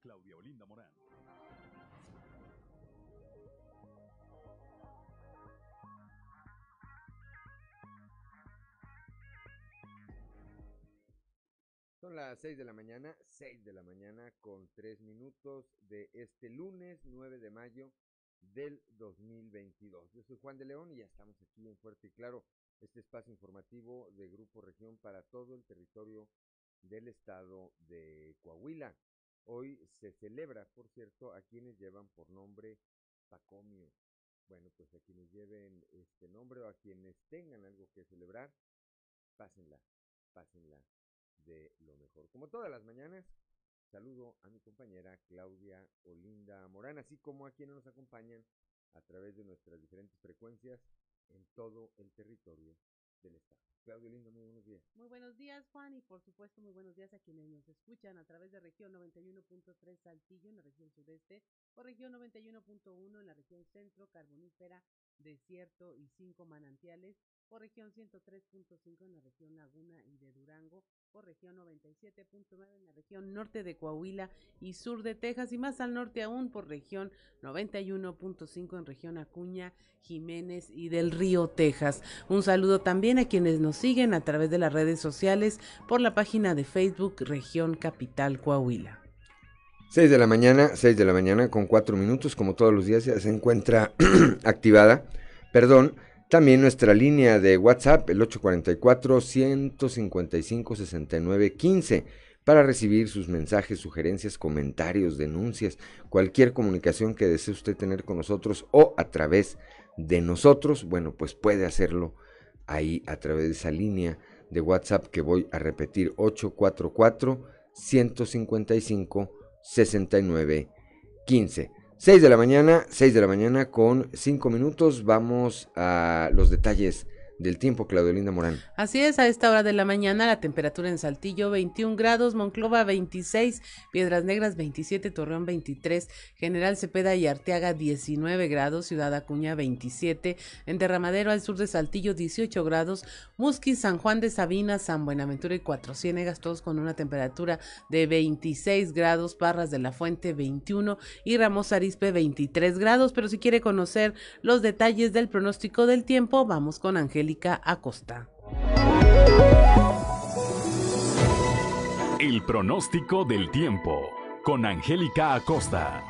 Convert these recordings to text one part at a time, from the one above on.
Claudia Olinda Morán. Son las 6 de la mañana, 6 de la mañana con 3 minutos de este lunes 9 de mayo del 2022. Yo soy Juan de León y ya estamos aquí en Fuerte y Claro, este espacio informativo de Grupo Región para todo el territorio del estado de Coahuila. Hoy se celebra, por cierto, a quienes llevan por nombre Pacomio. Bueno, pues a quienes lleven este nombre o a quienes tengan algo que celebrar, pásenla, pásenla de lo mejor. Como todas las mañanas, saludo a mi compañera Claudia Olinda Morán, así como a quienes nos acompañan a través de nuestras diferentes frecuencias en todo el territorio del Estado. Claudia Olinda, muy buenos días. Muy buenos días, Juan, y por supuesto, muy buenos días a quienes nos escuchan a través de región 91.3 Saltillo en la región sureste, o región 91.1 en la región centro, carbonífera, desierto y cinco manantiales, por región 103.5 en la región Laguna y de Durango, por región 97.9 en la región norte de Coahuila y sur de Texas, y más al norte aún por región 91.5 en región Acuña, Jiménez y del Río, Texas. Un saludo también a quienes nos siguen a través de las redes sociales por la página de Facebook Región Capital Coahuila. 6 de la mañana, 6 de la mañana con 4 minutos, como todos los días ya se encuentra activada, perdón, también nuestra línea de WhatsApp, el 844-155-6915, para recibir sus mensajes, sugerencias, comentarios, denuncias, cualquier comunicación que desee usted tener con nosotros o a través de nosotros, bueno, pues puede hacerlo ahí a través de esa línea de WhatsApp que voy a repetir, 844-155-6915. 6 de la mañana, 6 de la mañana con 5 minutos. Vamos a los detalles del tiempo, Claudelinda Morán. Así es, a esta hora de la mañana la temperatura en Saltillo 21 grados, Monclova 26, Piedras Negras 27, Torreón 23, General Cepeda y Arteaga 19 grados, Ciudad Acuña 27, en Derramadero al sur de Saltillo 18 grados, Musquis, San Juan de Sabina, San Buenaventura y Cuatro Ciénegas, todos con una temperatura de 26 grados, Parras de la Fuente 21 y Ramos Arispe 23 grados, pero si quiere conocer los detalles del pronóstico del tiempo, vamos con Angélica Acosta. El pronóstico del tiempo con Angélica Acosta.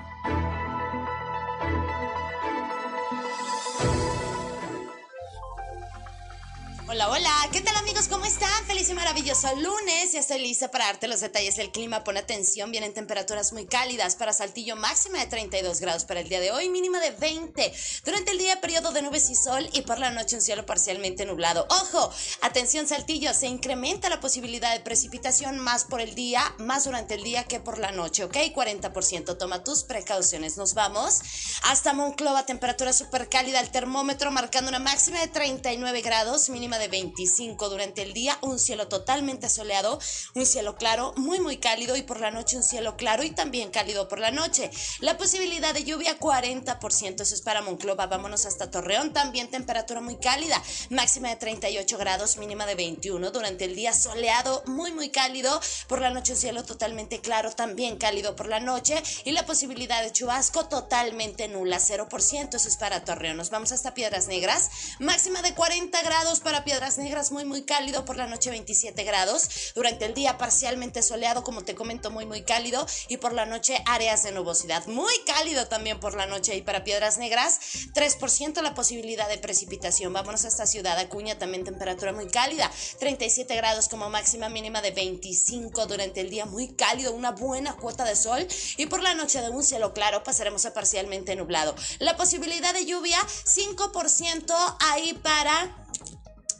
Hola, hola, ¿qué tal amigos? ¿Cómo están? Feliz y maravilloso lunes. Ya estoy lista para darte los detalles del clima. Pon atención, vienen temperaturas muy cálidas para Saltillo, máxima de 32 grados para el día de hoy, mínima de 20. Durante el día, periodo de nubes y sol y por la noche un cielo parcialmente nublado. Ojo, atención Saltillo, se incrementa la posibilidad de precipitación más por el día, más durante el día que por la noche, ¿ok? 40%. Toma tus precauciones. Nos vamos hasta Monclova, temperatura súper cálida, el termómetro marcando una máxima de 39 grados, mínima de 25 durante el día, un cielo totalmente soleado, un cielo claro, muy muy cálido y por la noche un cielo claro y también cálido por la noche. La posibilidad de lluvia 40%, eso es para Monclova, vámonos hasta Torreón, también temperatura muy cálida, máxima de 38 grados, mínima de 21 durante el día soleado, muy muy cálido, por la noche un cielo totalmente claro, también cálido por la noche y la posibilidad de chubasco totalmente nula, 0%, eso es para Torreón. Nos vamos hasta Piedras Negras, máxima de 40 grados para Piedras Negras, muy, muy cálido. Por la noche 27 grados. Durante el día parcialmente soleado, como te comento, muy, muy cálido. Y por la noche áreas de nubosidad. Muy cálido también por la noche. Y para Piedras Negras, 3% la posibilidad de precipitación. Vámonos hasta Ciudad Acuña, también temperatura muy cálida. 37 grados como máxima mínima de 25 durante el día. Muy cálido, una buena cuota de sol. Y por la noche de un cielo claro pasaremos a parcialmente nublado. La posibilidad de lluvia, 5% ahí para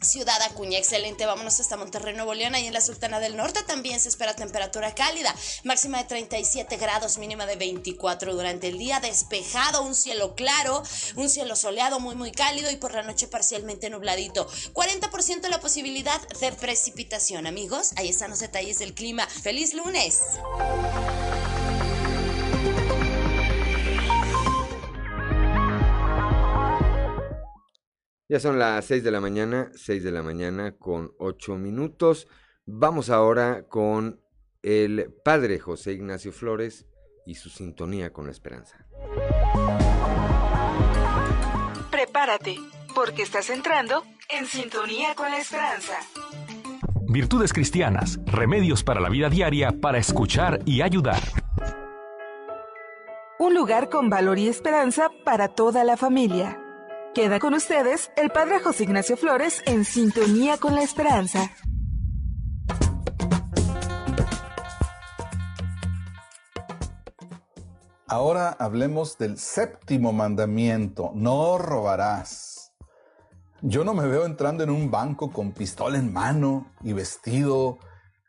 Ciudad Acuña, excelente. Vámonos hasta Monterrey, Nuevo León. Ahí en la Sultana del Norte también se espera temperatura cálida. Máxima de 37 grados, mínima de 24 durante el día. Despejado, un cielo claro, un cielo soleado muy, muy cálido y por la noche parcialmente nubladito. 40% la posibilidad de precipitación. Amigos, ahí están los detalles del clima. ¡Feliz lunes! Ya son las 6 de la mañana, 6 de la mañana con 8 minutos. Vamos ahora con el padre José Ignacio Flores, y su sintonía con la esperanza. Prepárate, porque estás entrando en sintonía con la esperanza. Virtudes cristianas, remedios para la vida diaria para escuchar y ayudar. Un lugar con valor y esperanza para toda la familia. Queda con ustedes el Padre José Ignacio Flores en sintonía con la esperanza. Ahora hablemos del séptimo mandamiento, no robarás. Yo no me veo entrando en un banco con pistola en mano y vestido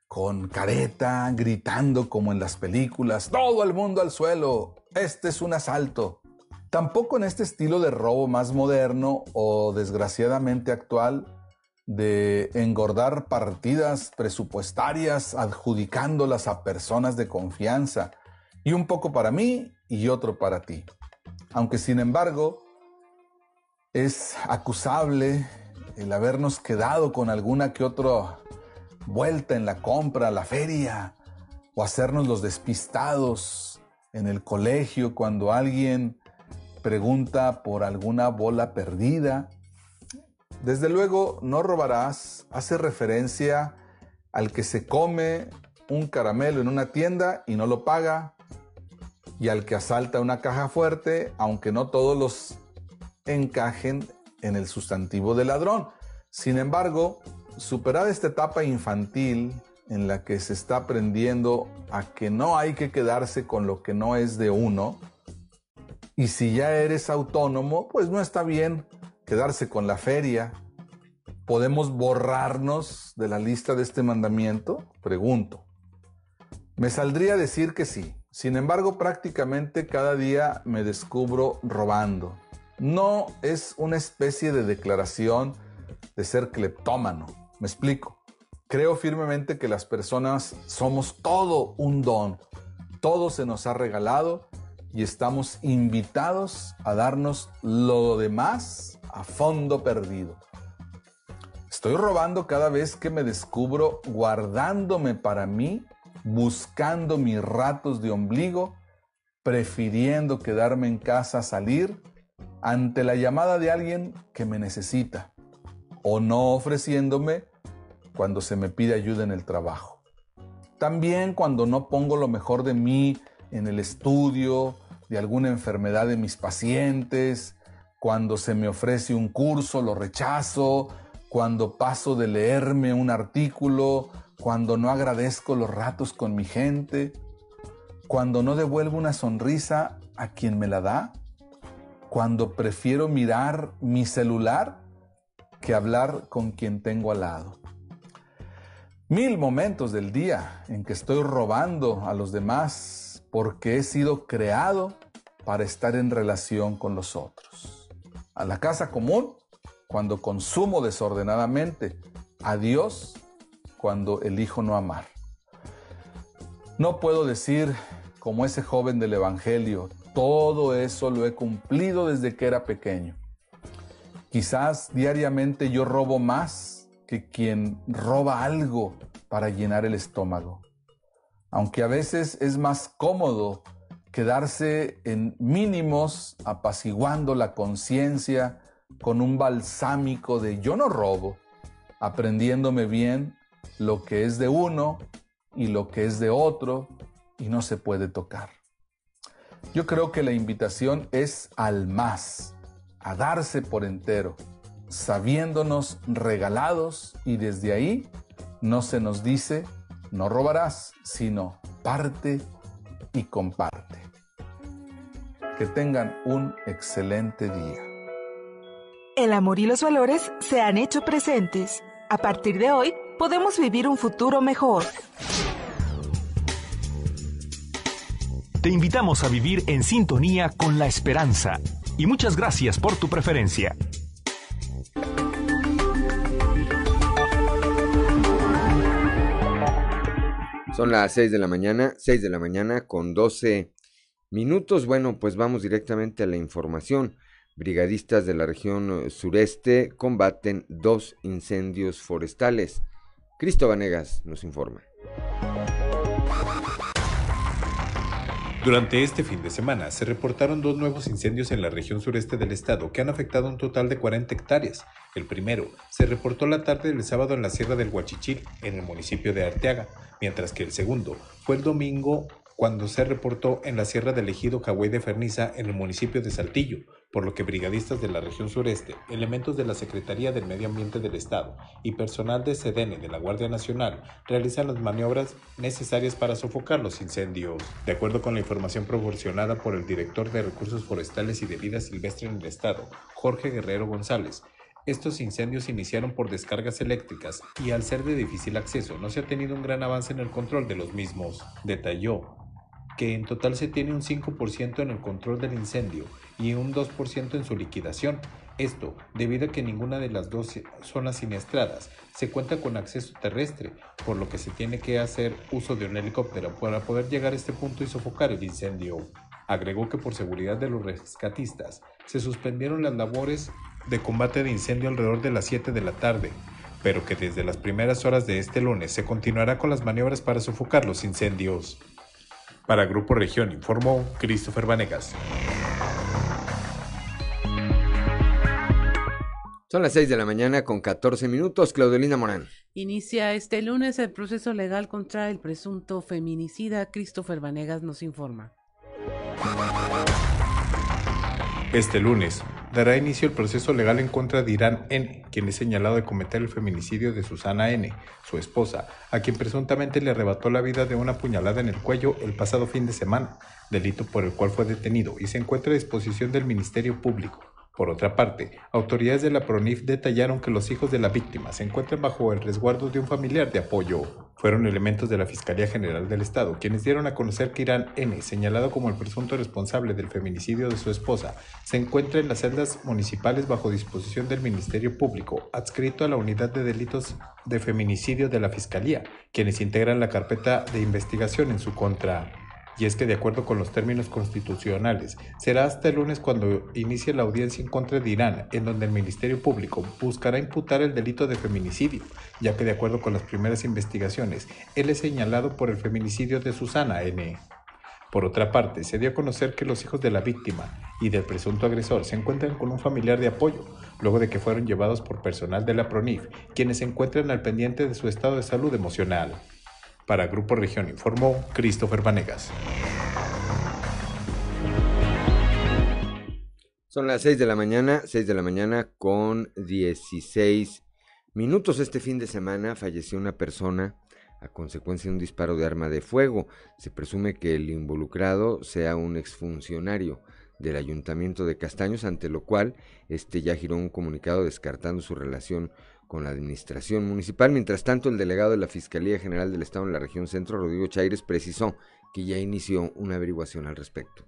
con careta, gritando como en las películas, todo el mundo al suelo, este es un asalto. Tampoco en este estilo de robo más moderno o desgraciadamente actual de engordar partidas presupuestarias adjudicándolas a personas de confianza y un poco para mí y otro para ti. Aunque sin embargo es acusable el habernos quedado con alguna que otra vuelta en la compra, la feria, o hacernos los despistados en el colegio cuando alguien pregunta por alguna bola perdida. Desde luego, no robarás hace referencia al que se come un caramelo en una tienda y no lo paga, y al que asalta una caja fuerte, aunque no todos los encajen en el sustantivo de ladrón. Sin embargo, superada esta etapa infantil en la que se está aprendiendo a que no hay que quedarse con lo que no es de uno, y si ya eres autónomo, pues no está bien quedarse con la feria. ¿Podemos borrarnos de la lista de este mandamiento? Pregunto. Me saldría decir que sí. Sin embargo, prácticamente cada día me descubro robando. No es una especie de declaración de ser cleptómano. Me explico. Creo firmemente que las personas somos todo un don. Todo se nos ha regalado y estamos invitados a darnos lo demás a fondo perdido. Estoy robando cada vez que me descubro guardándome para mí buscando mis ratos de ombligo, prefiriendo quedarme en casa a salir ante la llamada de alguien que me necesita o no ofreciéndome cuando se me pide ayuda en el trabajo. También cuando no pongo lo mejor de mí en el estudio de alguna enfermedad de mis pacientes, cuando se me ofrece un curso lo rechazo, cuando paso de leerme un artículo cuando no agradezco los ratos con mi gente, cuando no devuelvo una sonrisa a quien me la da, cuando prefiero mirar mi celular que hablar con quien tengo al lado. Mil momentos del día en que estoy robando a los demás porque he sido creado para estar en relación con los otros. A la casa común, cuando consumo desordenadamente. A Dios cuando elijo no amar. No puedo decir, como ese joven del Evangelio, todo eso lo he cumplido desde que era pequeño. Quizás diariamente yo robo más que quien roba algo para llenar el estómago. Aunque a veces es más cómodo quedarse en mínimos apaciguando la conciencia con un balsámico de yo no robo, aprendiéndome bien lo que es de uno y lo que es de otro y no se puede tocar. Yo creo que la invitación es al más, a darse por entero, sabiéndonos regalados y desde ahí no se nos dice no robarás, sino parte y comparte. Que tengan un excelente día. El amor y los valores se han hecho presentes. A partir de hoy, podemos vivir un futuro mejor. Te invitamos a vivir en sintonía con la esperanza y muchas gracias por tu preferencia. Son las 6 de la mañana, 6 de la mañana con 12 minutos. Bueno, pues vamos directamente a la información. Brigadistas de la región sureste combaten dos incendios forestales. Cristo Vanegas nos informa. Durante este fin de semana se reportaron dos nuevos incendios en la región sureste del estado que han afectado un total de 40 hectáreas. El primero se reportó la tarde del sábado en la Sierra del Huachichil, en el municipio de Arteaga, mientras que el segundo fue el domingo cuando se reportó en la Sierra del Ejido Cahuay de Ferniza, en el municipio de Saltillo, por lo que brigadistas de la región sureste, elementos de la Secretaría del Medio Ambiente del Estado y personal de SEDENE de la Guardia Nacional realizan las maniobras necesarias para sofocar los incendios. De acuerdo con la información proporcionada por el director de Recursos Forestales y de Vida Silvestre en el Estado, Jorge Guerrero González, estos incendios iniciaron por descargas eléctricas y al ser de difícil acceso no se ha tenido un gran avance en el control de los mismos, detalló que en total se tiene un 5% en el control del incendio y un 2% en su liquidación. Esto debido a que ninguna de las dos zonas siniestradas se cuenta con acceso terrestre, por lo que se tiene que hacer uso de un helicóptero para poder llegar a este punto y sofocar el incendio. Agregó que por seguridad de los rescatistas se suspendieron las labores de combate de incendio alrededor de las 7 de la tarde, pero que desde las primeras horas de este lunes se continuará con las maniobras para sofocar los incendios. Para Grupo Región informó Christopher Vanegas. Son las 6 de la mañana con 14 minutos. Claudelina Morán. Inicia este lunes el proceso legal contra el presunto feminicida. Christopher Vanegas nos informa. Este lunes dará inicio el proceso legal en contra de Irán N., quien es señalado de cometer el feminicidio de Susana N., su esposa, a quien presuntamente le arrebató la vida de una puñalada en el cuello el pasado fin de semana, delito por el cual fue detenido y se encuentra a disposición del Ministerio Público. Por otra parte, autoridades de la PRONIF detallaron que los hijos de la víctima se encuentran bajo el resguardo de un familiar de apoyo. Fueron elementos de la Fiscalía General del Estado quienes dieron a conocer que Irán N., señalado como el presunto responsable del feminicidio de su esposa, se encuentra en las celdas municipales bajo disposición del Ministerio Público, adscrito a la Unidad de Delitos de Feminicidio de la Fiscalía, quienes integran la carpeta de investigación en su contra y es que de acuerdo con los términos constitucionales, será hasta el lunes cuando inicie la audiencia en contra de Irán, en donde el Ministerio Público buscará imputar el delito de feminicidio, ya que de acuerdo con las primeras investigaciones, él es señalado por el feminicidio de Susana N. Por otra parte, se dio a conocer que los hijos de la víctima y del presunto agresor se encuentran con un familiar de apoyo, luego de que fueron llevados por personal de la PRONIF, quienes se encuentran al pendiente de su estado de salud emocional. Para Grupo Región informó Christopher Vanegas. Son las 6 de la mañana, 6 de la mañana con 16 minutos. Este fin de semana falleció una persona a consecuencia de un disparo de arma de fuego. Se presume que el involucrado sea un exfuncionario del Ayuntamiento de Castaños, ante lo cual este ya giró un comunicado descartando su relación con la administración municipal. Mientras tanto, el delegado de la Fiscalía General del Estado en la región centro, Rodrigo Chaires, precisó que ya inició una averiguación al respecto.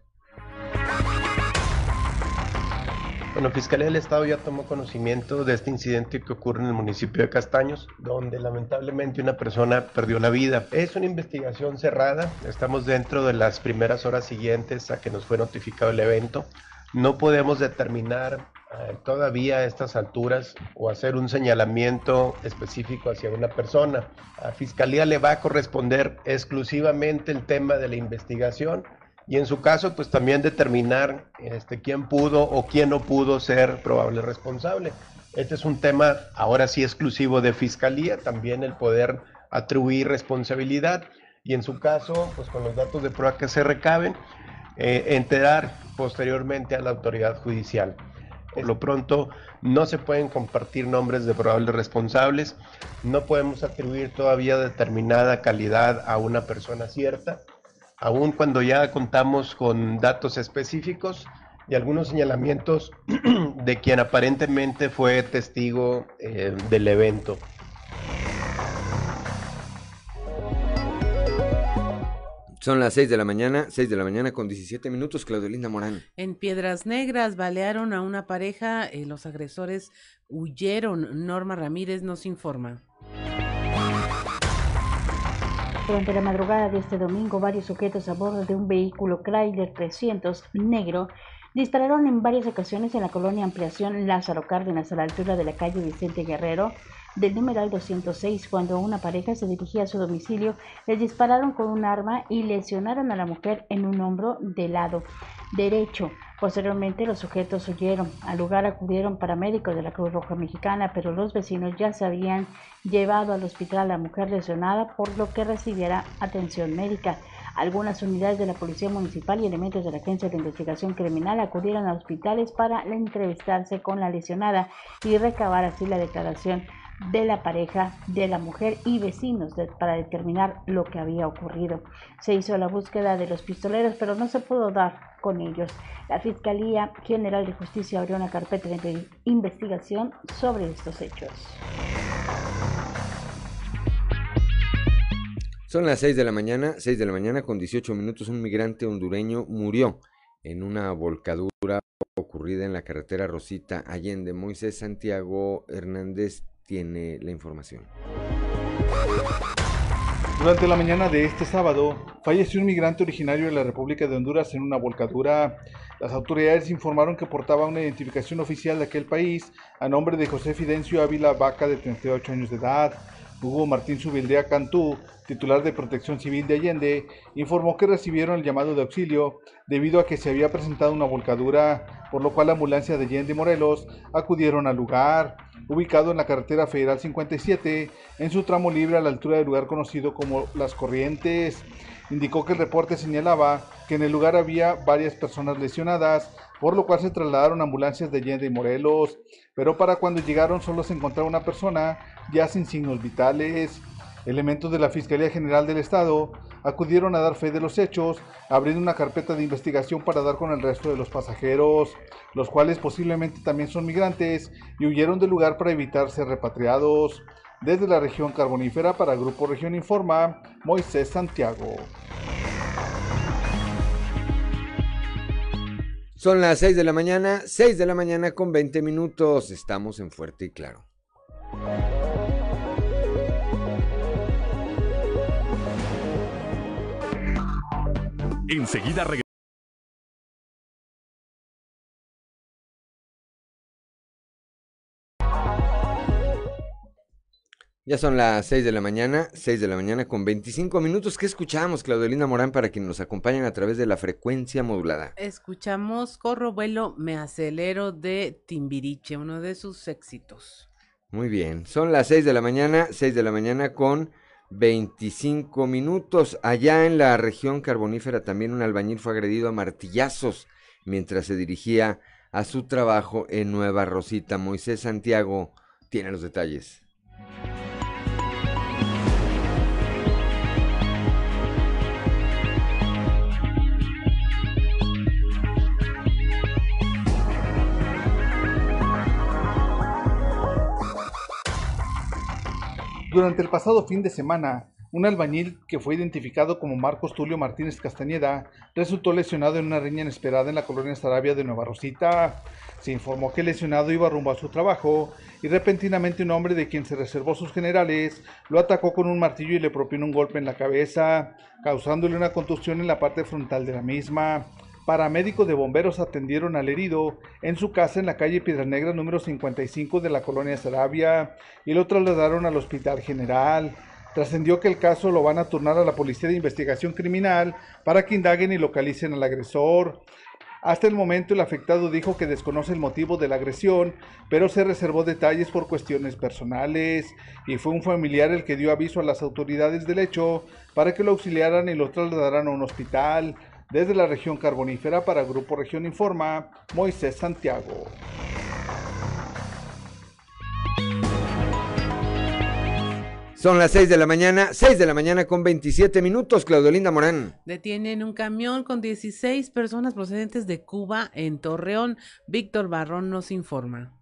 Bueno, Fiscalía del Estado ya tomó conocimiento de este incidente que ocurre en el municipio de Castaños, donde lamentablemente una persona perdió la vida. Es una investigación cerrada, estamos dentro de las primeras horas siguientes a que nos fue notificado el evento. No podemos determinar eh, todavía a estas alturas o hacer un señalamiento específico hacia una persona. A Fiscalía le va a corresponder exclusivamente el tema de la investigación y en su caso pues también determinar este, quién pudo o quién no pudo ser probable responsable. Este es un tema ahora sí exclusivo de Fiscalía, también el poder atribuir responsabilidad y en su caso pues con los datos de prueba que se recaben, eh, enterar posteriormente a la autoridad judicial. Por lo pronto, no se pueden compartir nombres de probables responsables, no podemos atribuir todavía determinada calidad a una persona cierta, aun cuando ya contamos con datos específicos y algunos señalamientos de quien aparentemente fue testigo eh, del evento. Son las 6 de la mañana, 6 de la mañana con 17 minutos, Claudelina Morán. En Piedras Negras balearon a una pareja, eh, los agresores huyeron. Norma Ramírez nos informa. Durante la madrugada de este domingo, varios sujetos a bordo de un vehículo Chrysler 300 negro dispararon en varias ocasiones en la colonia Ampliación Lázaro Cárdenas a la altura de la calle Vicente Guerrero del numeral 206 cuando una pareja se dirigía a su domicilio, les dispararon con un arma y lesionaron a la mujer en un hombro del lado derecho. Posteriormente los sujetos huyeron. Al lugar acudieron paramédicos de la Cruz Roja Mexicana, pero los vecinos ya se habían llevado al hospital a la mujer lesionada por lo que recibiera atención médica. Algunas unidades de la Policía Municipal y elementos de la Agencia de Investigación Criminal acudieron a hospitales para entrevistarse con la lesionada y recabar así la declaración de la pareja de la mujer y vecinos para determinar lo que había ocurrido. Se hizo la búsqueda de los pistoleros, pero no se pudo dar con ellos. La Fiscalía General de Justicia abrió una carpeta de investigación sobre estos hechos. Son las 6 de la mañana, 6 de la mañana con 18 minutos, un migrante hondureño murió en una volcadura ocurrida en la carretera Rosita Allende. Moisés Santiago Hernández tiene la información. Durante la mañana de este sábado, falleció un migrante originario de la República de Honduras en una volcadura. Las autoridades informaron que portaba una identificación oficial de aquel país a nombre de José Fidencio Ávila Vaca, de 38 años de edad. Hugo Martín Subildea Cantú, titular de Protección Civil de Allende, informó que recibieron el llamado de auxilio debido a que se había presentado una volcadura, por lo cual la ambulancia de Allende Morelos acudieron al lugar, ubicado en la carretera federal 57, en su tramo libre a la altura del lugar conocido como Las Corrientes. Indicó que el reporte señalaba que en el lugar había varias personas lesionadas, por lo cual se trasladaron ambulancias de Allende y Morelos, pero para cuando llegaron solo se encontraba una persona ya sin signos vitales. Elementos de la Fiscalía General del Estado acudieron a dar fe de los hechos, abriendo una carpeta de investigación para dar con el resto de los pasajeros, los cuales posiblemente también son migrantes y huyeron del lugar para evitar ser repatriados. Desde la región carbonífera para Grupo Región Informa, Moisés Santiago. Son las 6 de la mañana, 6 de la mañana con 20 minutos. Estamos en Fuerte y Claro. Enseguida regresamos. Ya son las 6 de la mañana, 6 de la mañana con 25 minutos. ¿Qué escuchamos, Claudelina Morán, para quienes nos acompañan a través de la frecuencia modulada? Escuchamos Corro Vuelo Me Acelero de Timbiriche, uno de sus éxitos. Muy bien, son las 6 de la mañana, 6 de la mañana con 25 minutos. Allá en la región carbonífera también un albañil fue agredido a martillazos mientras se dirigía a su trabajo en Nueva Rosita. Moisés Santiago tiene los detalles. Durante el pasado fin de semana, un albañil que fue identificado como Marcos Tulio Martínez Castañeda resultó lesionado en una riña inesperada en la colonia Sarabia de Nueva Rosita. Se informó que el lesionado iba rumbo a su trabajo y repentinamente un hombre de quien se reservó sus generales lo atacó con un martillo y le propinó un golpe en la cabeza, causándole una contusión en la parte frontal de la misma. Paramédicos de bomberos atendieron al herido en su casa en la calle Piedra Negra número 55 de la colonia Sarabia y lo trasladaron al Hospital General. Trascendió que el caso lo van a turnar a la Policía de Investigación Criminal para que indaguen y localicen al agresor. Hasta el momento el afectado dijo que desconoce el motivo de la agresión, pero se reservó detalles por cuestiones personales y fue un familiar el que dio aviso a las autoridades del hecho para que lo auxiliaran y lo trasladaran a un hospital. Desde la región carbonífera para Grupo Región Informa, Moisés Santiago. Son las 6 de la mañana, 6 de la mañana con 27 minutos, Claudolinda Morán. Detienen un camión con 16 personas procedentes de Cuba en Torreón. Víctor Barrón nos informa.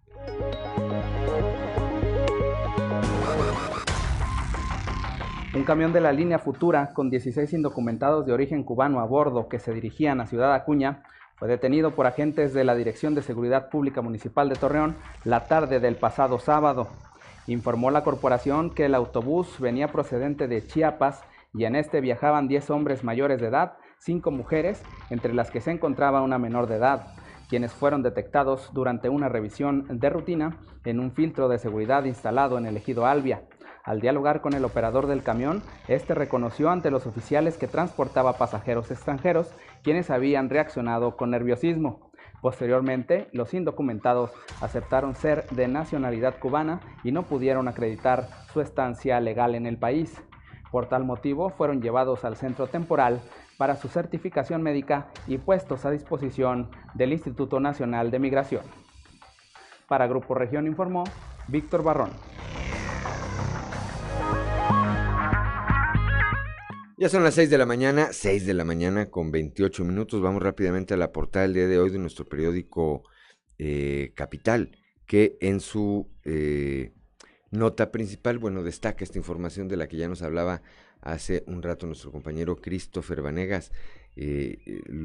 Un camión de la línea Futura con 16 indocumentados de origen cubano a bordo que se dirigían a Ciudad Acuña fue detenido por agentes de la Dirección de Seguridad Pública Municipal de Torreón la tarde del pasado sábado. Informó la corporación que el autobús venía procedente de Chiapas y en este viajaban 10 hombres mayores de edad, 5 mujeres, entre las que se encontraba una menor de edad. quienes fueron detectados durante una revisión de rutina en un filtro de seguridad instalado en el ejido Albia. Al dialogar con el operador del camión, este reconoció ante los oficiales que transportaba pasajeros extranjeros, quienes habían reaccionado con nerviosismo. Posteriormente, los indocumentados aceptaron ser de nacionalidad cubana y no pudieron acreditar su estancia legal en el país. Por tal motivo, fueron llevados al centro temporal para su certificación médica y puestos a disposición del Instituto Nacional de Migración. Para Grupo Región informó Víctor Barrón. Ya son las 6 de la mañana, 6 de la mañana con 28 minutos. Vamos rápidamente a la portada del día de hoy de nuestro periódico eh, Capital, que en su eh, nota principal, bueno, destaca esta información de la que ya nos hablaba hace un rato nuestro compañero Christopher Vanegas. Eh,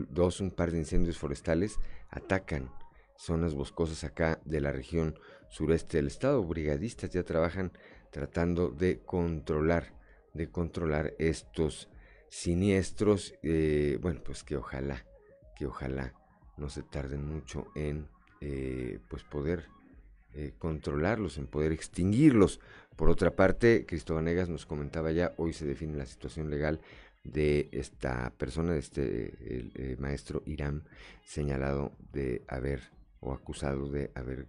dos, un par de incendios forestales atacan zonas boscosas acá de la región sureste del estado. Brigadistas ya trabajan tratando de controlar de controlar estos siniestros. Eh, bueno, pues que ojalá, que ojalá no se tarden mucho en eh, pues poder eh, controlarlos, en poder extinguirlos. Por otra parte, Cristóbal Negas nos comentaba ya, hoy se define la situación legal de esta persona, de este el, maestro Irán, señalado de haber o acusado de haber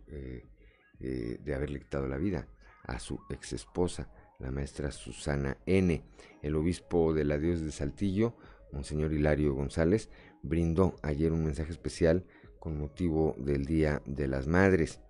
quitado la vida a su ex esposa la maestra Susana N. El obispo de la Dios de Saltillo, Monseñor Hilario González, brindó ayer un mensaje especial con motivo del Día de las Madres.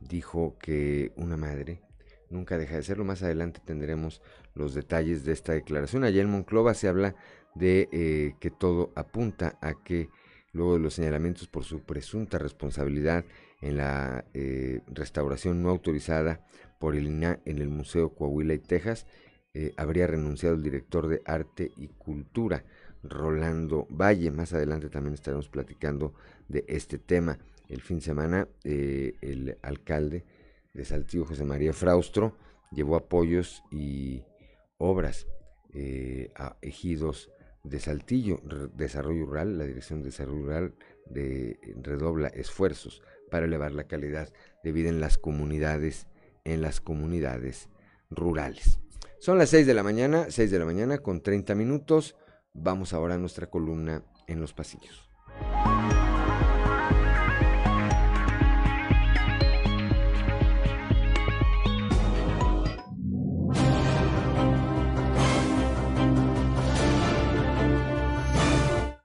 Dijo que una madre nunca deja de serlo. Más adelante tendremos los detalles de esta declaración. Allá en Monclova se habla de eh, que todo apunta a que luego de los señalamientos por su presunta responsabilidad en la eh, restauración no autorizada por el INAH en el Museo Coahuila y Texas, eh, habría renunciado el director de Arte y Cultura, Rolando Valle. Más adelante también estaremos platicando de este tema. El fin de semana, eh, el alcalde de Saltillo, José María Fraustro, llevó apoyos y obras eh, a ejidos de Saltillo, Desarrollo Rural, la Dirección de Desarrollo Rural redobla esfuerzos para elevar la calidad de vida en las comunidades en las comunidades rurales. Son las 6 de la mañana, 6 de la mañana con 30 minutos. Vamos ahora a nuestra columna en los pasillos.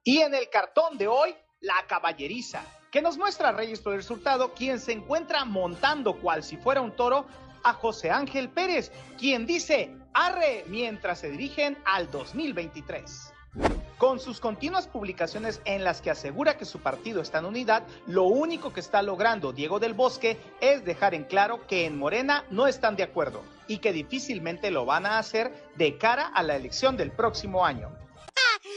Y en el cartón de hoy, la caballeriza que nos muestra Reyes por el resultado, quien se encuentra montando cual si fuera un toro a José Ángel Pérez, quien dice arre mientras se dirigen al 2023. Con sus continuas publicaciones en las que asegura que su partido está en unidad, lo único que está logrando Diego del Bosque es dejar en claro que en Morena no están de acuerdo y que difícilmente lo van a hacer de cara a la elección del próximo año.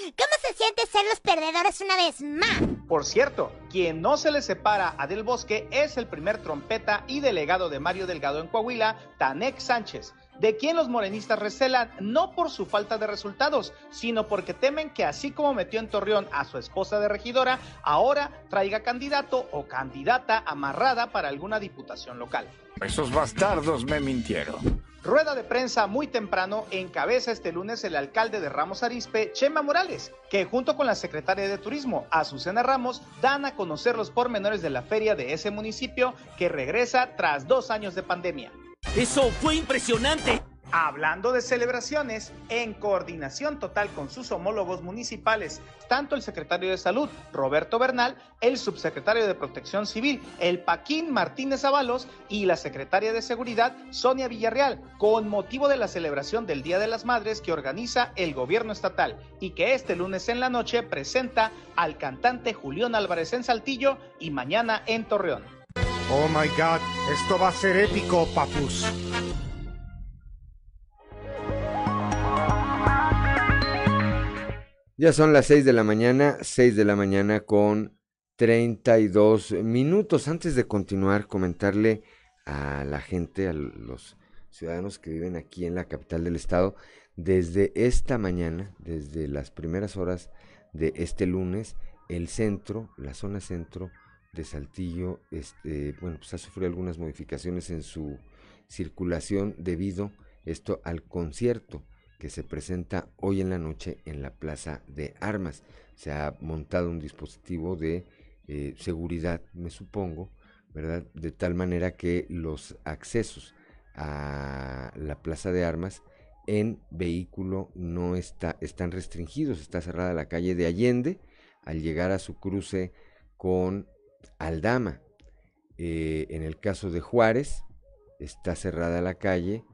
¿Cómo se siente ser los perdedores una vez más? Por cierto, quien no se le separa a Del Bosque es el primer trompeta y delegado de Mario Delgado en Coahuila, Tanek Sánchez, de quien los morenistas recelan no por su falta de resultados, sino porque temen que así como metió en Torreón a su esposa de regidora, ahora traiga candidato o candidata amarrada para alguna diputación local. Esos bastardos me mintieron. Rueda de prensa muy temprano encabeza este lunes el alcalde de Ramos Arispe, Chema Morales, que junto con la secretaria de Turismo, Azucena Ramos, dan a conocer los pormenores de la feria de ese municipio que regresa tras dos años de pandemia. ¡Eso fue impresionante! Hablando de celebraciones, en coordinación total con sus homólogos municipales, tanto el secretario de Salud, Roberto Bernal, el subsecretario de Protección Civil, el Paquín Martínez Avalos, y la secretaria de Seguridad, Sonia Villarreal, con motivo de la celebración del Día de las Madres que organiza el gobierno estatal y que este lunes en la noche presenta al cantante Julián Álvarez en Saltillo y mañana en Torreón. Oh my God, esto va a ser épico, papus. Ya son las 6 de la mañana, 6 de la mañana con 32 minutos. Antes de continuar, comentarle a la gente, a los ciudadanos que viven aquí en la capital del estado, desde esta mañana, desde las primeras horas de este lunes, el centro, la zona centro, de Saltillo, este, bueno, pues ha sufrido algunas modificaciones en su circulación debido esto al concierto que se presenta hoy en la noche en la Plaza de Armas. Se ha montado un dispositivo de eh, seguridad, me supongo, ¿verdad? De tal manera que los accesos a la Plaza de Armas en vehículo no está, están restringidos, está cerrada la calle de Allende al llegar a su cruce con Aldama. Eh, en el caso de Juárez, está cerrada la calle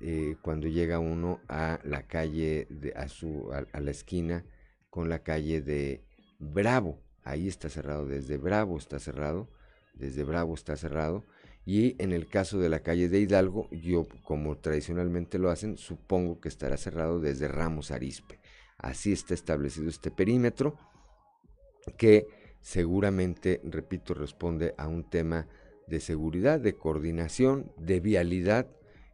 eh, cuando llega uno a la calle, a, su, a, la esquina con la calle de Bravo. Ahí está cerrado, desde Bravo está cerrado, desde Bravo está cerrado. Y en el caso de la calle de Hidalgo, yo como tradicionalmente lo hacen, supongo que estará cerrado desde Ramos Arispe. Así está establecido este perímetro que seguramente, repito, responde a un tema de seguridad, de coordinación, de vialidad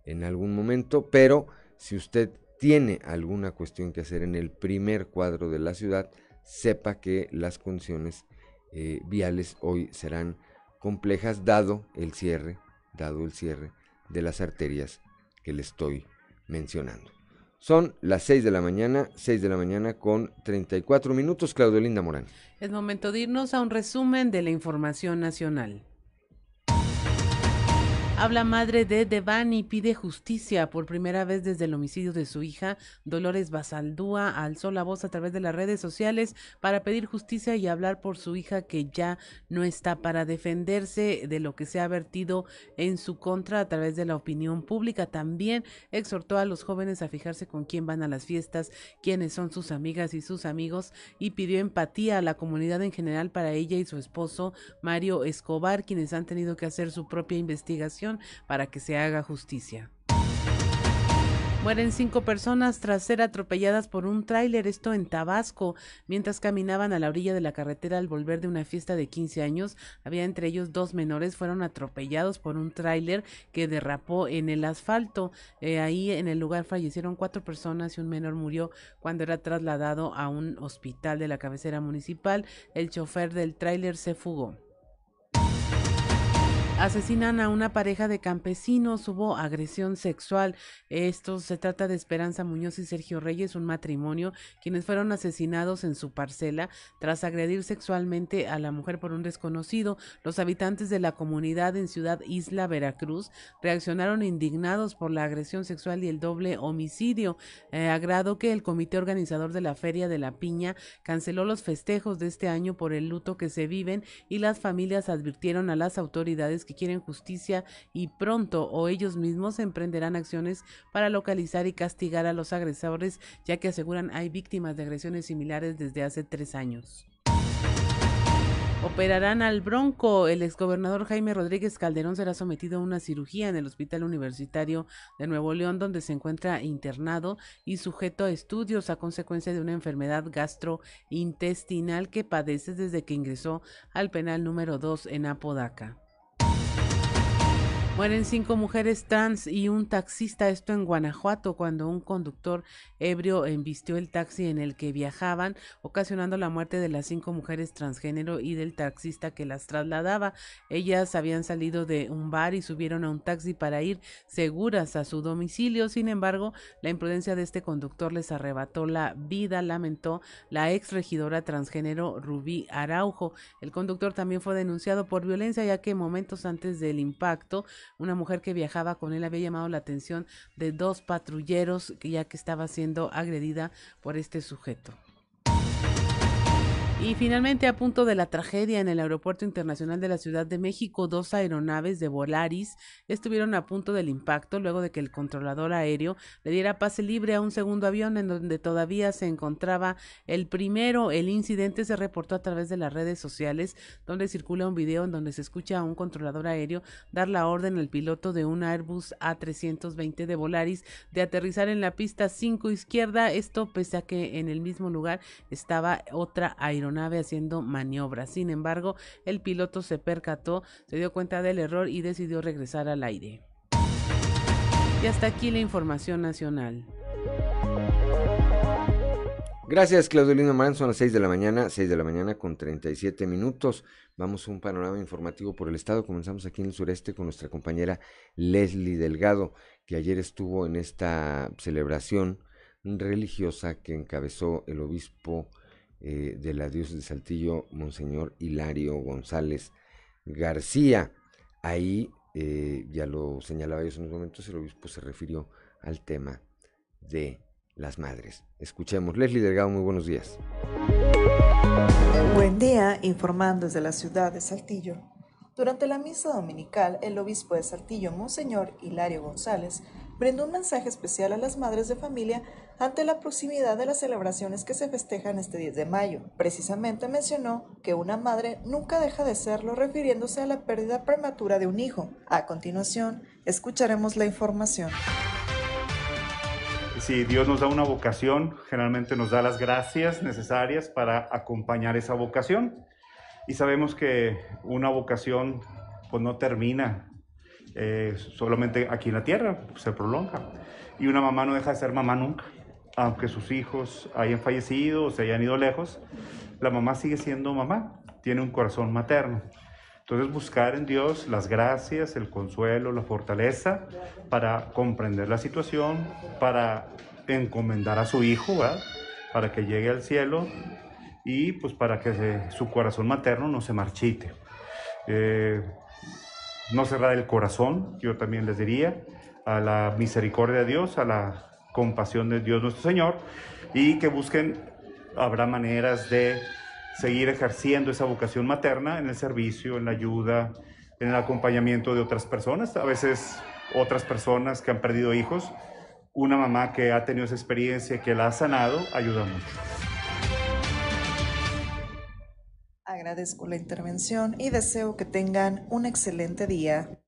en algún momento, pero si usted tiene alguna cuestión que hacer en el primer cuadro de la ciudad, sepa que las condiciones eh, viales hoy serán complejas dado el cierre, dado el cierre de las arterias que le estoy mencionando. Son las 6 de la mañana, 6 de la mañana con 34 minutos, Claudio Linda Morán. Es momento de irnos a un resumen de la información nacional. Habla madre de Devani, pide justicia por primera vez desde el homicidio de su hija. Dolores Basaldúa alzó la voz a través de las redes sociales para pedir justicia y hablar por su hija que ya no está para defenderse de lo que se ha vertido en su contra a través de la opinión pública. También exhortó a los jóvenes a fijarse con quién van a las fiestas, quiénes son sus amigas y sus amigos y pidió empatía a la comunidad en general para ella y su esposo Mario Escobar, quienes han tenido que hacer su propia investigación para que se haga justicia. Mueren cinco personas tras ser atropelladas por un tráiler, esto en Tabasco. Mientras caminaban a la orilla de la carretera al volver de una fiesta de 15 años, había entre ellos dos menores, fueron atropellados por un tráiler que derrapó en el asfalto. Eh, ahí en el lugar fallecieron cuatro personas y un menor murió cuando era trasladado a un hospital de la cabecera municipal. El chofer del tráiler se fugó. Asesinan a una pareja de campesinos, hubo agresión sexual. Esto se trata de Esperanza Muñoz y Sergio Reyes, un matrimonio, quienes fueron asesinados en su parcela tras agredir sexualmente a la mujer por un desconocido. Los habitantes de la comunidad en Ciudad Isla, Veracruz, reaccionaron indignados por la agresión sexual y el doble homicidio, eh, agrado que el comité organizador de la Feria de la Piña canceló los festejos de este año por el luto que se viven y las familias advirtieron a las autoridades que quieren justicia y pronto o ellos mismos emprenderán acciones para localizar y castigar a los agresores, ya que aseguran hay víctimas de agresiones similares desde hace tres años. Operarán al Bronco. El exgobernador Jaime Rodríguez Calderón será sometido a una cirugía en el Hospital Universitario de Nuevo León, donde se encuentra internado y sujeto a estudios a consecuencia de una enfermedad gastrointestinal que padece desde que ingresó al penal número 2 en Apodaca. Mueren cinco mujeres trans y un taxista, esto en Guanajuato, cuando un conductor ebrio embistió el taxi en el que viajaban, ocasionando la muerte de las cinco mujeres transgénero y del taxista que las trasladaba. Ellas habían salido de un bar y subieron a un taxi para ir seguras a su domicilio. Sin embargo, la imprudencia de este conductor les arrebató la vida, lamentó la ex regidora transgénero Rubí Araujo. El conductor también fue denunciado por violencia, ya que momentos antes del impacto, una mujer que viajaba con él había llamado la atención de dos patrulleros ya que estaba siendo agredida por este sujeto. Y finalmente, a punto de la tragedia en el Aeropuerto Internacional de la Ciudad de México, dos aeronaves de Volaris estuvieron a punto del impacto luego de que el controlador aéreo le diera pase libre a un segundo avión en donde todavía se encontraba el primero. El incidente se reportó a través de las redes sociales, donde circula un video en donde se escucha a un controlador aéreo dar la orden al piloto de un Airbus A320 de Volaris de aterrizar en la pista 5 izquierda. Esto pese a que en el mismo lugar estaba otra aeronave nave haciendo maniobras. Sin embargo, el piloto se percató, se dio cuenta del error y decidió regresar al aire. Y hasta aquí la información nacional. Gracias, Claudelina Marán. Son las 6 de la mañana, 6 de la mañana con 37 minutos. Vamos a un panorama informativo por el estado. Comenzamos aquí en el sureste con nuestra compañera Leslie Delgado, que ayer estuvo en esta celebración religiosa que encabezó el obispo eh, de la diócesis de Saltillo, Monseñor Hilario González García. Ahí, eh, ya lo señalaba yo en unos momentos, el obispo se refirió al tema de las madres. Escuchemos. Leslie Delgado, muy buenos días. Buen día, informando desde la ciudad de Saltillo. Durante la misa dominical, el obispo de Saltillo, Monseñor Hilario González, brindó un mensaje especial a las madres de familia ante la proximidad de las celebraciones que se festejan este 10 de mayo. Precisamente mencionó que una madre nunca deja de serlo refiriéndose a la pérdida prematura de un hijo. A continuación, escucharemos la información. Si Dios nos da una vocación, generalmente nos da las gracias necesarias para acompañar esa vocación. Y sabemos que una vocación pues no termina eh, solamente aquí en la tierra, se prolonga. Y una mamá no deja de ser mamá nunca. Aunque sus hijos hayan fallecido o se hayan ido lejos, la mamá sigue siendo mamá, tiene un corazón materno. Entonces buscar en Dios las gracias, el consuelo, la fortaleza para comprender la situación, para encomendar a su hijo, para que llegue al cielo y pues para que su corazón materno no se marchite. Eh, no cerrar el corazón, yo también les diría, a la misericordia de Dios, a la compasión de Dios nuestro Señor, y que busquen, habrá maneras de seguir ejerciendo esa vocación materna en el servicio, en la ayuda, en el acompañamiento de otras personas, a veces otras personas que han perdido hijos, una mamá que ha tenido esa experiencia, que la ha sanado, ayuda mucho. Agradezco la intervención y deseo que tengan un excelente día.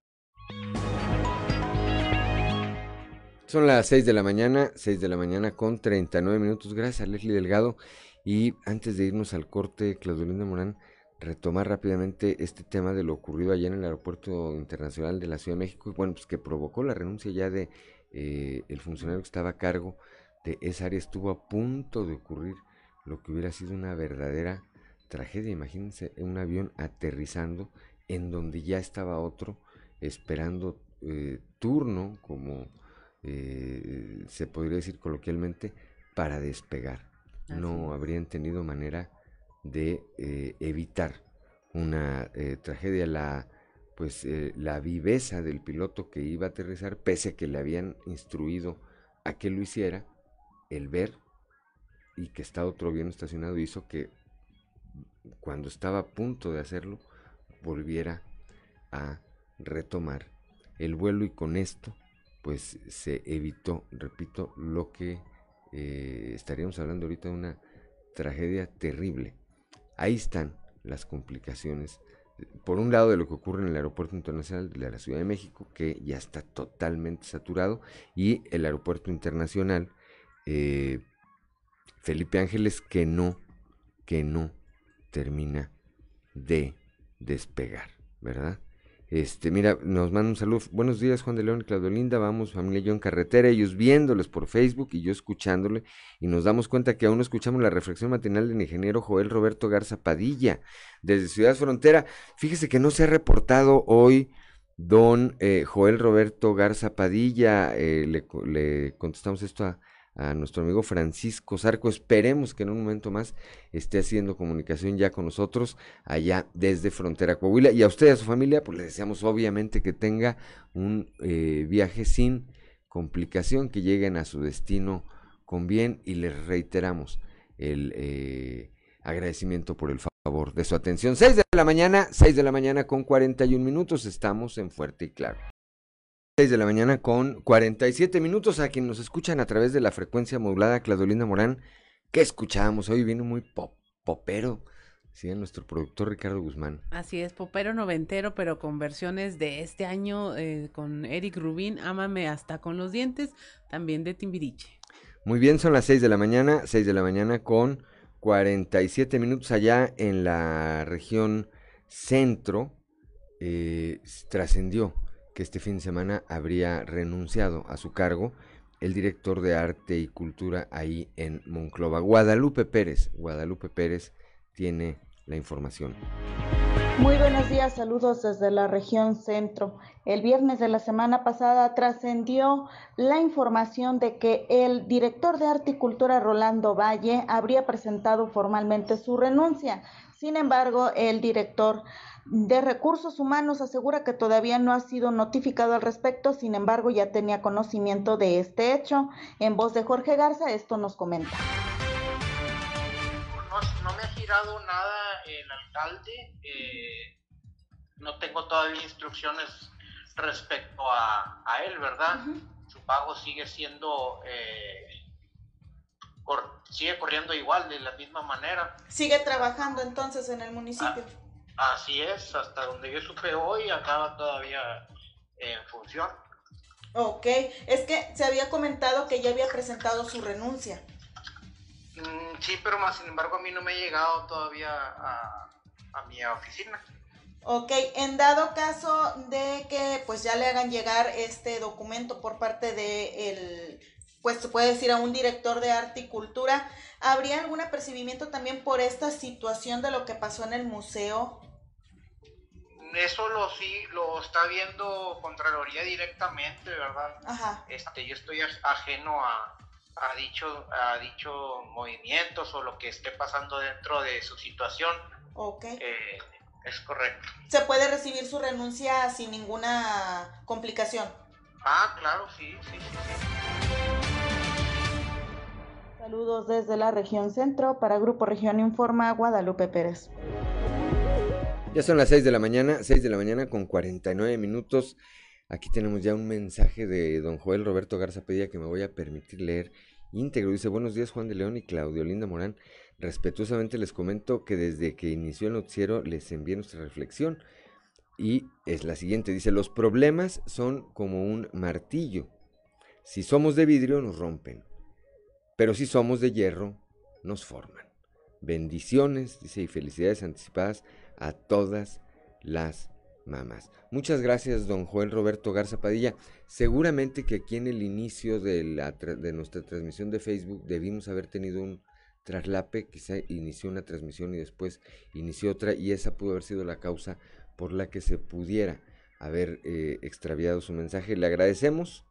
Son las 6 de la mañana, 6 de la mañana con 39 minutos. Gracias a Leslie Delgado. Y antes de irnos al corte, Claudelina Morán, retomar rápidamente este tema de lo ocurrido allá en el Aeropuerto Internacional de la Ciudad de México, y bueno, pues que provocó la renuncia ya de eh, el funcionario que estaba a cargo de esa área. Estuvo a punto de ocurrir lo que hubiera sido una verdadera tragedia. Imagínense un avión aterrizando en donde ya estaba otro esperando eh, turno, como eh, se podría decir coloquialmente, para despegar. no habrían tenido manera de eh, evitar una tragedia. La, pues, la viveza del piloto que iba a aterrizar, pese a que le habían instruido a que lo hiciera, el ver y que está otro avión estacionado hizo que cuando estaba a punto de hacerlo, volviera a retomar el vuelo y con esto pues se evitó, repito, lo que eh, estaríamos hablando ahorita de una tragedia terrible. Ahí están las complicaciones. Por un lado de lo que ocurre en el aeropuerto internacional de la Ciudad de México, que ya está totalmente saturado, y el aeropuerto internacional eh, Felipe Ángeles, que no, que no termina de despegar, ¿verdad? Este, mira, nos manda un saludo. Buenos días, Juan de León y Claudio Linda. Vamos, familia yo en carretera, ellos viéndoles por Facebook y yo escuchándole. Y nos damos cuenta que aún no escuchamos la reflexión matinal del ingeniero Joel Roberto Garza Padilla, desde Ciudad Frontera. Fíjese que no se ha reportado hoy don eh, Joel Roberto Garza Padilla. Eh, le, le contestamos esto a, a nuestro amigo Francisco Zarco. Esperemos que en un momento más esté haciendo comunicación ya con nosotros allá desde Frontera Coahuila. Y a usted y a su familia, pues le deseamos obviamente que tenga un eh, viaje sin complicación, que lleguen a su destino con bien y les reiteramos el eh, agradecimiento por el favor de su atención. 6 de la mañana, 6 de la mañana con 41 minutos, estamos en Fuerte y Claro. 6 de la mañana con 47 minutos a quien nos escuchan a través de la frecuencia modulada Claudelina Morán. ¿Qué escuchábamos? Hoy viene muy pop, popero, sí, nuestro productor Ricardo Guzmán. Así es, popero noventero, pero con versiones de este año eh, con Eric Rubín, Ámame hasta con los dientes, también de Timbiriche. Muy bien, son las 6 de la mañana, 6 de la mañana con 47 minutos allá en la región centro. Eh, trascendió que este fin de semana habría renunciado a su cargo el director de arte y cultura ahí en Monclova. Guadalupe Pérez, Guadalupe Pérez tiene la información. Muy buenos días, saludos desde la región centro. El viernes de la semana pasada trascendió la información de que el director de Arte y Cultura, Rolando Valle, habría presentado formalmente su renuncia. Sin embargo, el director de Recursos Humanos asegura que todavía no ha sido notificado al respecto, sin embargo, ya tenía conocimiento de este hecho. En voz de Jorge Garza, esto nos comenta. No, me ha girado nada el alcalde. Eh, no tengo todavía instrucciones respecto a, él, ¿verdad? Su pago sigue siendo, eh, sigue corriendo igual, de la misma manera. ¿Sigue trabajando entonces en el municipio? Ah, así es, hasta donde yo supe hoy, acaba todavía en función. Ok, es que se había comentado que ya había presentado su renuncia. Mm, sí, pero más sin embargo a mí no me ha llegado todavía a, a mi oficina. Ok, en dado caso de que pues ya le hagan llegar este documento por parte de el, pues se puede decir a un director de arte y cultura, ¿habría algún apercibimiento también por esta situación de lo que pasó en el museo? Eso lo sí, lo está viendo Contraloría directamente, ¿verdad? Ajá. Este, yo estoy ajeno a, a dicho, a dicho movimientos o lo que esté pasando dentro de su situación. Ok. Eh, es correcto. ¿Se puede recibir su renuncia sin ninguna complicación? Ah, claro, sí, sí, sí. Saludos desde la región centro para Grupo Región Informa Guadalupe Pérez. Ya son las 6 de la mañana, 6 de la mañana con 49 minutos. Aquí tenemos ya un mensaje de don Joel Roberto Garza Pedía que me voy a permitir leer íntegro. Dice, buenos días Juan de León y Claudio Linda Morán. Respetuosamente les comento que desde que inició el noticiero les envié nuestra reflexión y es la siguiente. Dice, los problemas son como un martillo. Si somos de vidrio nos rompen, pero si somos de hierro nos forman. Bendiciones, dice, y felicidades anticipadas a todas las mamás. Muchas gracias, don Joel Roberto Garza Padilla. Seguramente que aquí en el inicio de, nuestra transmisión de Facebook debimos haber tenido un traslape, quizá inició una transmisión y después inició otra, y esa pudo haber sido la causa por la que se pudiera haber eh, extraviado su mensaje. Le agradecemos,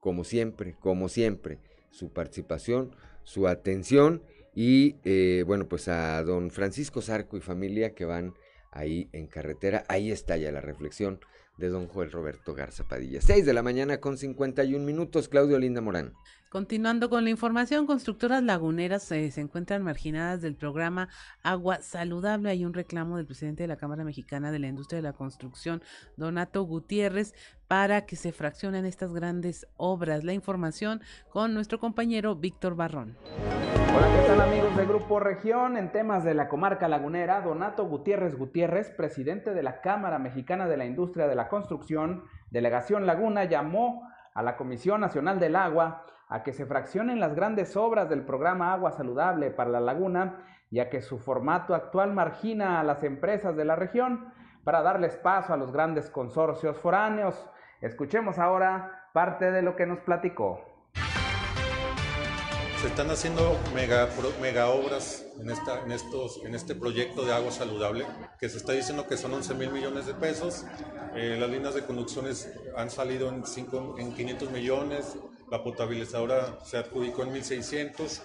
como siempre, como siempre, su participación, su atención y eh, bueno, pues a don Francisco Zarco y familia que van ahí en carretera. Ahí está ya la reflexión de don Joel Roberto Garza Padilla. 6 de la mañana con 51 minutos, Claudio Linda Morán. Continuando con la información, constructoras laguneras eh, se encuentran marginadas del programa Agua Saludable. Hay un reclamo del presidente de la Cámara Mexicana de la Industria de la Construcción, Donato Gutiérrez, para que se fraccionen estas grandes obras. La información con nuestro compañero Víctor Barrón. Hola, ¿qué tal amigos de Grupo Región? En temas de la comarca lagunera, Donato Gutiérrez Gutiérrez, presidente de la Cámara Mexicana de la Industria de la Construcción, Delegación Laguna, llamó a la Comisión Nacional del Agua a que se fraccionen las grandes obras del programa Agua Saludable para la Laguna, ya que su formato actual margina a las empresas de la región para darles paso a los grandes consorcios foráneos. Escuchemos ahora parte de lo que nos platicó. Se están haciendo mega, obras en este proyecto de agua saludable, que se está diciendo que son 11 mil millones de pesos. Eh, las líneas de conducciones han salido en, cinco, en 500 millones, la potabilizadora se adjudicó en 1.600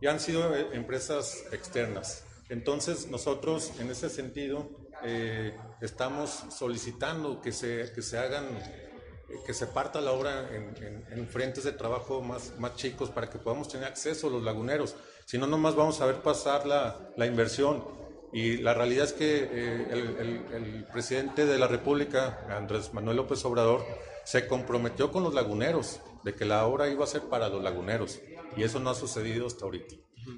y han sido eh, empresas externas. Entonces nosotros en ese sentido eh, estamos solicitando que se, que se hagan, eh, que se parta la obra en, en, frentes de trabajo más, más chicos para que podamos tener acceso a los laguneros. Si no, nomás vamos a ver pasar la, la inversión. Y la realidad es que el, el, el presidente de la República, Andrés Manuel López Obrador, se comprometió con los laguneros de que la obra iba a ser para los laguneros y eso no ha sucedido hasta ahorita.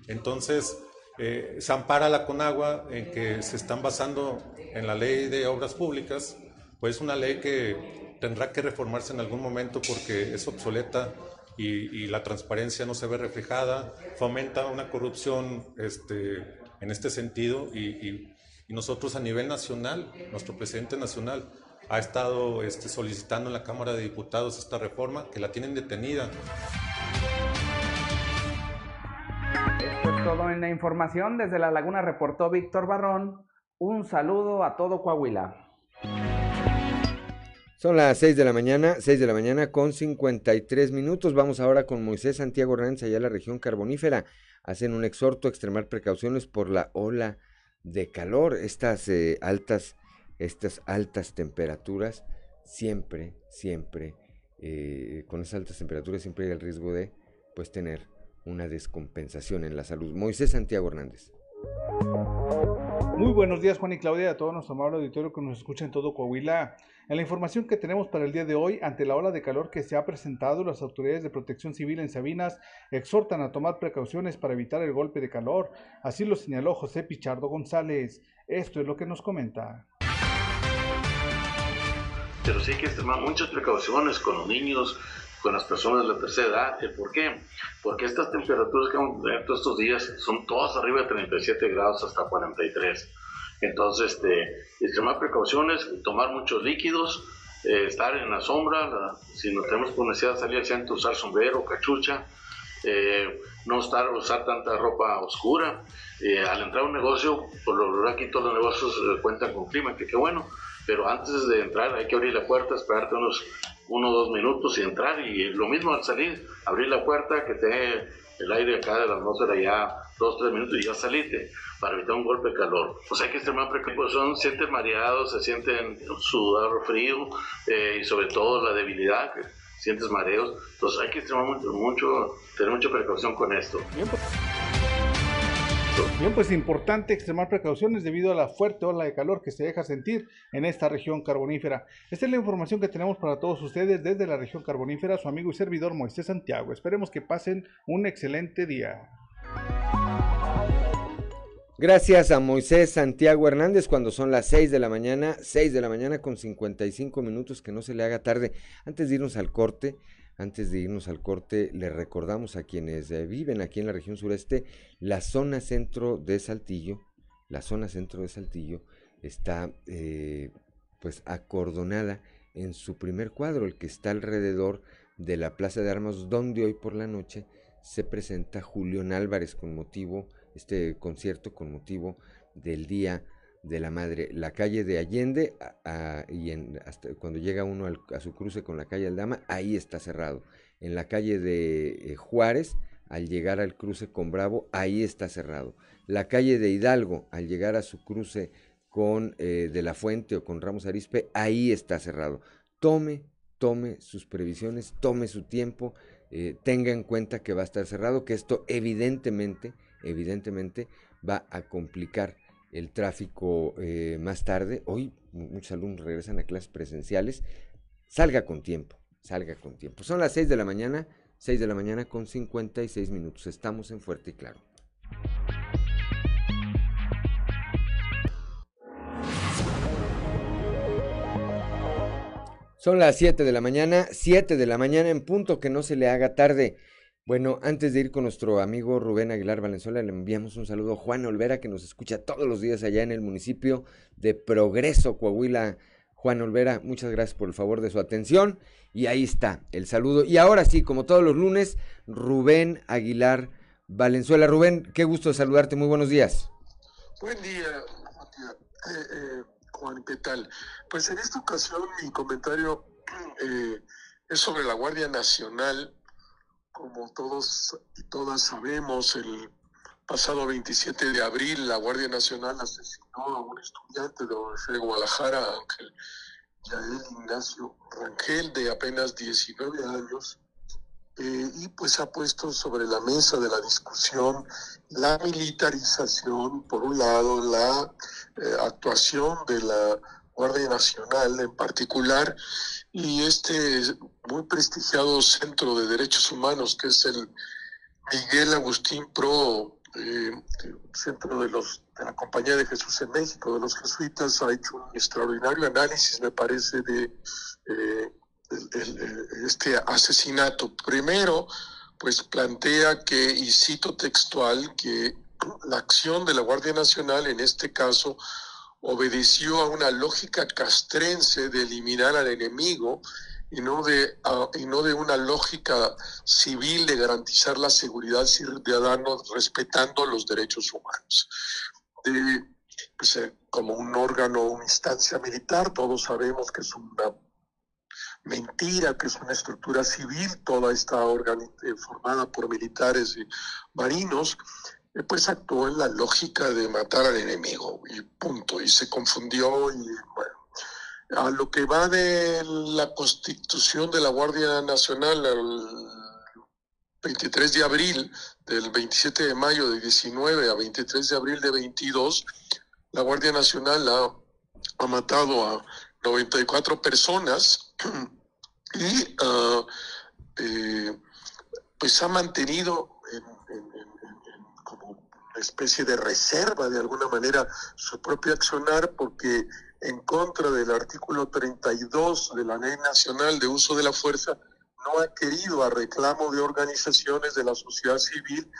Entonces, eh, se ampara la Conagua en que se están basando en la ley de obras públicas, pues una ley que tendrá que reformarse en algún momento porque es obsoleta y, la transparencia no se ve reflejada, fomenta una corrupción este, en este sentido y nosotros a nivel nacional, nuestro presidente nacional, ha estado este, solicitando en la Cámara de Diputados esta reforma, que la tienen detenida. Esto es todo en la información. Desde La Laguna reportó Víctor Barrón. Un saludo a todo Coahuila. Son las 6 de la mañana, 6 de la mañana con 53 minutos. Vamos ahora con Moisés Santiago Hernández, allá en la región carbonífera. Hacen un exhorto a extremar precauciones por la ola de calor. Estas eh, altas, estas altas temperaturas, siempre, siempre, eh, con esas altas temperaturas siempre hay el riesgo de pues tener una descompensación en la salud. Moisés Santiago Hernández. Muy buenos días Juan y Claudia a todo nuestro amable auditorio que nos escucha en todo Coahuila. En la información que tenemos para el día de hoy, ante la ola de calor que se ha presentado, las autoridades de protección civil en Sabinas exhortan a tomar precauciones para evitar el golpe de calor. Así lo señaló José Pichardo González. Esto es lo que nos comenta. Pero sí hay que tomar muchas precauciones con los niños, con las personas de la tercera edad. ¿Por qué? Porque estas temperaturas que vamos a tener todos estos días son todas arriba de 37 grados hasta 43. Entonces, este, extremar precauciones, tomar muchos líquidos, eh, estar en la sombra, si no tenemos necesidad de salir al centro, usar sombrero, cachucha, eh, no estar, usar tanta ropa oscura. Eh, al entrar a un negocio, por lo general aquí todos los negocios cuentan con clima, que qué bueno, pero antes de entrar hay que abrir la puerta, esperarte unos uno o dos minutos y entrar. Y lo mismo al salir, abrir la puerta, que te el aire acá de la atmósfera ya dos, tres minutos y ya saliste para evitar un golpe de calor. Pues hay que extremar precaución, se sienten mareados, se sienten sudor frío eh, y sobre todo la debilidad, que sientes mareos. Entonces hay que extremar mucho, mucho tener mucha precaución con esto. Importante extremar precauciones debido a la fuerte ola de calor que se deja sentir en esta región carbonífera. Esta es la información que tenemos para todos ustedes desde la región carbonífera, su amigo y servidor Moisés Santiago. Esperemos que pasen un excelente día. Gracias a Moisés Santiago Hernández cuando son las 6 de la mañana, 6 de la mañana con 55 minutos, que no se le haga tarde. Antes de irnos al corte, antes de irnos al corte, le recordamos a quienes eh, viven aquí en la región sureste, la zona centro de Saltillo, la zona centro de Saltillo está eh, pues acordonada en su primer cuadro, el que está alrededor de la Plaza de Armas, donde hoy por la noche se presenta Julián Álvarez con motivo, este concierto con motivo del Día de la Madre, la calle de Allende, y hasta cuando llega uno a su cruce con la calle Aldama, ahí está cerrado. En la calle de eh, Juárez, al llegar al cruce con Bravo, ahí está cerrado. La calle de Hidalgo, al llegar a su cruce con eh, De la Fuente o con Ramos Arispe, ahí está cerrado. Tome, tome sus previsiones, tome su tiempo, eh, tenga en cuenta que va a estar cerrado, que esto evidentemente, evidentemente va a complicar el tráfico eh, más tarde. Hoy muchos alumnos regresan a clases presenciales. Salga con tiempo, salga con tiempo. Son las 6 de la mañana, 6 de la mañana con 56 minutos. Estamos en Fuerte y Claro. Son las 7 de la mañana, 7 de la mañana en punto, que no se le haga tarde. Bueno, antes de ir con nuestro amigo Rubén Aguilar Valenzuela, le enviamos un saludo a Juan Olvera, que nos escucha todos los días allá en el municipio de Progreso, Coahuila. Juan Olvera, muchas gracias por el favor de su atención. Y ahí está el saludo. Y ahora sí, como todos los lunes, Rubén Aguilar Valenzuela. Rubén, qué gusto saludarte. Muy buenos días. Buen día, eh, eh, Juan, ¿qué tal? Pues en esta ocasión mi comentario eh, es sobre la Guardia Nacional como todos y todas sabemos, el pasado 27 de abril la Guardia Nacional asesinó a un estudiante de de Guadalajara, Ángel Yael Ignacio Rangel, de apenas 19 años, eh, y pues ha puesto sobre la mesa de la discusión la militarización, por un lado, la eh, actuación de la Guardia Nacional en particular, y este muy prestigiado Centro de Derechos Humanos, que es el Miguel Agustín Pro, eh, Centro de, los, de la Compañía de Jesús en México, de los jesuitas, ha hecho un extraordinario análisis, me parece, de eh, este asesinato. Primero, pues plantea que, y cito textual, que la acción de la Guardia Nacional, en este caso, obedeció a una lógica castrense de eliminar al enemigo y no de, y no de una lógica civil de garantizar la seguridad ciudadana respetando los derechos humanos. Pues, eh, como un órgano, una instancia militar, todos sabemos que es una mentira, que es una estructura civil, toda esta eh, formada por militares y marinos, pues actuó en la lógica de matar al enemigo y punto, y se confundió y bueno. A lo que va de la constitución de la Guardia Nacional el 23 de abril, del 27 de mayo de 19 a 23 de abril de 22, la Guardia Nacional ha, matado a 94 personas y uh, eh, pues ha mantenido especie de reserva de alguna manera su propio accionar porque en contra del artículo 32 de la Ley Nacional de Uso de la Fuerza no ha querido a reclamo de organizaciones de la sociedad civil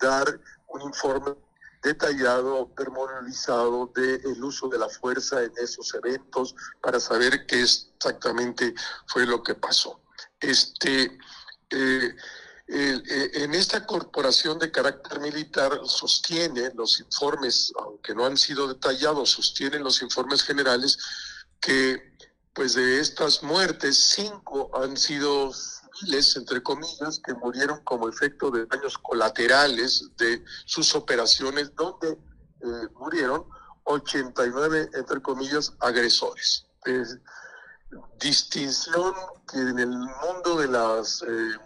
dar un informe detallado, pormenorizado del uso de la fuerza en esos eventos para saber qué exactamente fue lo que pasó. Este, eh, eh, en esta corporación de carácter militar sostiene los informes, aunque no han sido detallados, sostienen los informes generales que pues de estas muertes, cinco han sido entre comillas, que murieron como efecto de daños colaterales de sus operaciones, donde eh, murieron 89, entre comillas, agresores. distinción que en el mundo de los eh,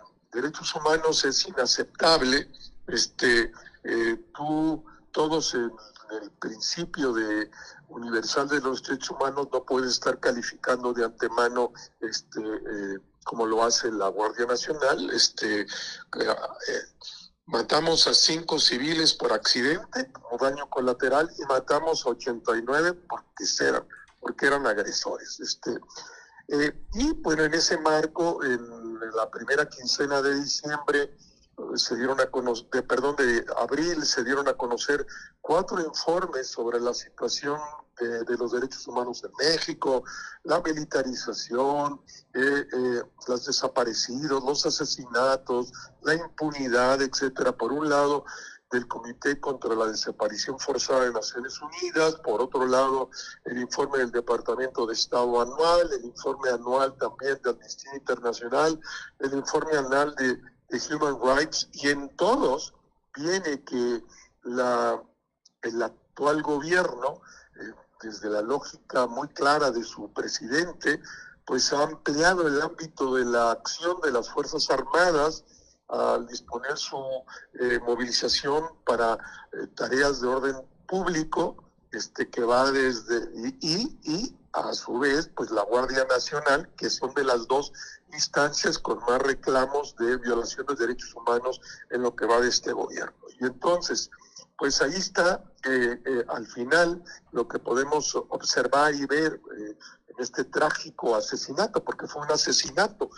derechos humanos es inaceptable. Este, eh, tú, todos en el principio de universal de los derechos humanos no puedes estar calificando de antemano este, como lo hace la Guardia Nacional. Este, eh, matamos a cinco civiles por accidente o daño colateral y matamos a 89 porque eran, porque eran agresores. Este, eh, y bueno, en ese marco, en la primera quincena de diciembre, eh, se dieron a conocer, de, perdón, de abril, se dieron a conocer cuatro informes sobre la situación de, los derechos humanos en México, la militarización, eh, eh, los desaparecidos, los asesinatos, la impunidad, etcétera. Por un lado, del Comité contra la Desaparición Forzada de Naciones Unidas, por otro lado, el informe del Departamento de Estado anual, el informe anual también de Amnistía Internacional, el informe anual de, Human Rights, y en todos viene que el actual gobierno eh, desde la lógica muy clara de su presidente, pues ha ampliado el ámbito de la acción de las Fuerzas Armadas al disponer su eh, movilización para eh, tareas de orden público, este, que va desde, y, y, a su vez, pues la Guardia Nacional, que son de las dos instancias con más reclamos de violación de derechos humanos en lo que va de este gobierno. Y entonces, pues ahí está eh, eh, al final lo que podemos observar y ver eh, en este trágico asesinato, porque fue un asesinato,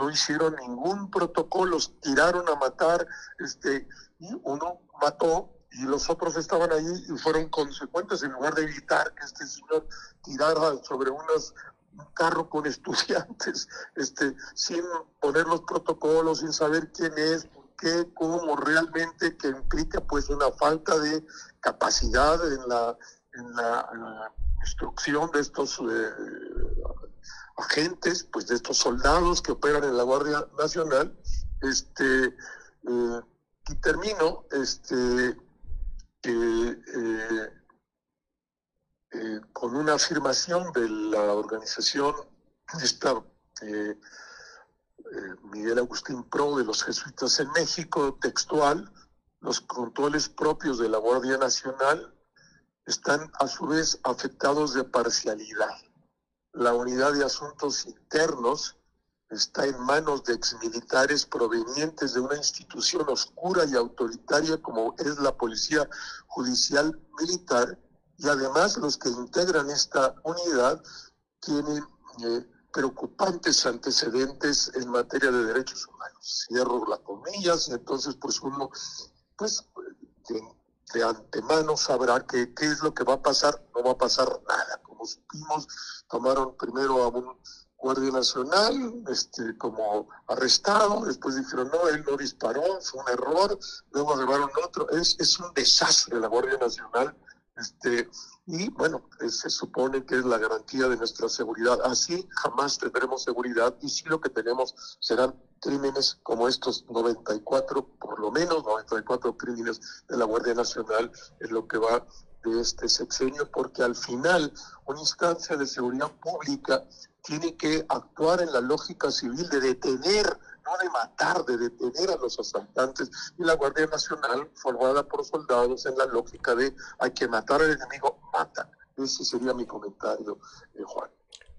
no hicieron ningún protocolo, tiraron a matar, este, y uno mató y los otros estaban ahí y fueron consecuentes en lugar de evitar que este señor tirara sobre unas un carro con estudiantes, este, sin poner los protocolos, sin saber quién es, qué, cómo realmente, que implica pues una falta de capacidad en la, en la, instrucción de estos eh, agentes, pues de estos soldados que operan en la Guardia Nacional. Este, eh, y termino este, eh, con una afirmación de la organización esta, eh, Miguel Agustín Pro de los jesuitas en México, textual, los controles propios de la Guardia Nacional están a su vez afectados de parcialidad. La unidad de asuntos internos está en manos de exmilitares provenientes de una institución oscura y autoritaria como es la Policía Judicial Militar y además los que integran esta unidad tienen eh, preocupantes antecedentes en materia de derechos humanos. Cierro las comillas entonces pues uno, pues de antemano sabrá que qué es lo que va a pasar, no va a pasar nada. Como supimos, tomaron primero a un Guardia Nacional este, como arrestado, después dijeron, no, él no disparó, fue un error, luego llevaron otro, es, es un desastre la Guardia Nacional, este, y bueno, se supone que es la garantía de nuestra seguridad. Así jamás tendremos seguridad y sí lo que tenemos serán crímenes como estos 94, por lo menos 94 crímenes de la Guardia Nacional en lo que va de este sexenio, porque al final una instancia de seguridad pública tiene que actuar en la lógica civil de detener, no de matar, de detener a los asaltantes. Y la Guardia Nacional, formada por soldados en la lógica de hay que matar al enemigo, Ese sería mi comentario, eh, Juan.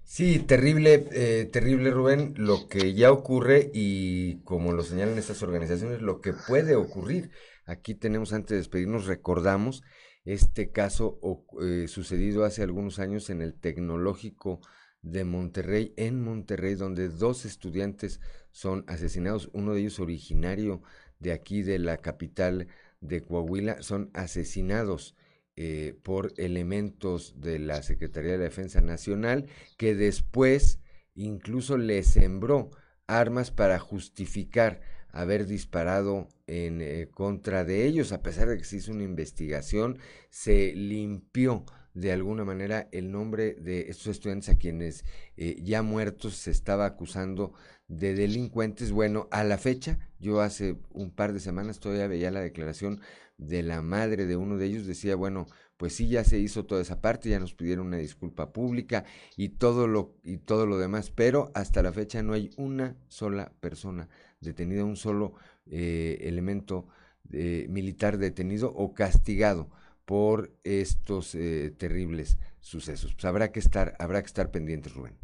Sí, terrible, eh, terrible Rubén, lo que ya ocurre y como lo señalan estas organizaciones, lo que puede ocurrir. Aquí tenemos, antes de despedirnos, recordamos este caso eh, sucedido hace algunos años en el tecnológico de Monterrey, en Monterrey, donde dos estudiantes son asesinados, uno de ellos originario de aquí, de la capital de Coahuila, son asesinados eh, por elementos de la Secretaría de la Defensa Nacional, que después incluso le sembró armas para justificar haber disparado en eh, contra de ellos, a pesar de que se hizo una investigación, se limpió de alguna manera el nombre de estos estudiantes a quienes eh, ya muertos se estaba acusando de delincuentes. Bueno, a la fecha, yo hace un par de semanas todavía veía la declaración de la madre de uno de ellos, decía, bueno, pues sí, ya se hizo toda esa parte, ya nos pidieron una disculpa pública y todo lo, y todo lo demás, pero hasta la fecha no hay una sola persona detenida, un solo eh, elemento eh, militar detenido o castigado por estos eh, terribles sucesos. Pues habrá que estar, habrá que estar pendientes, Rubén.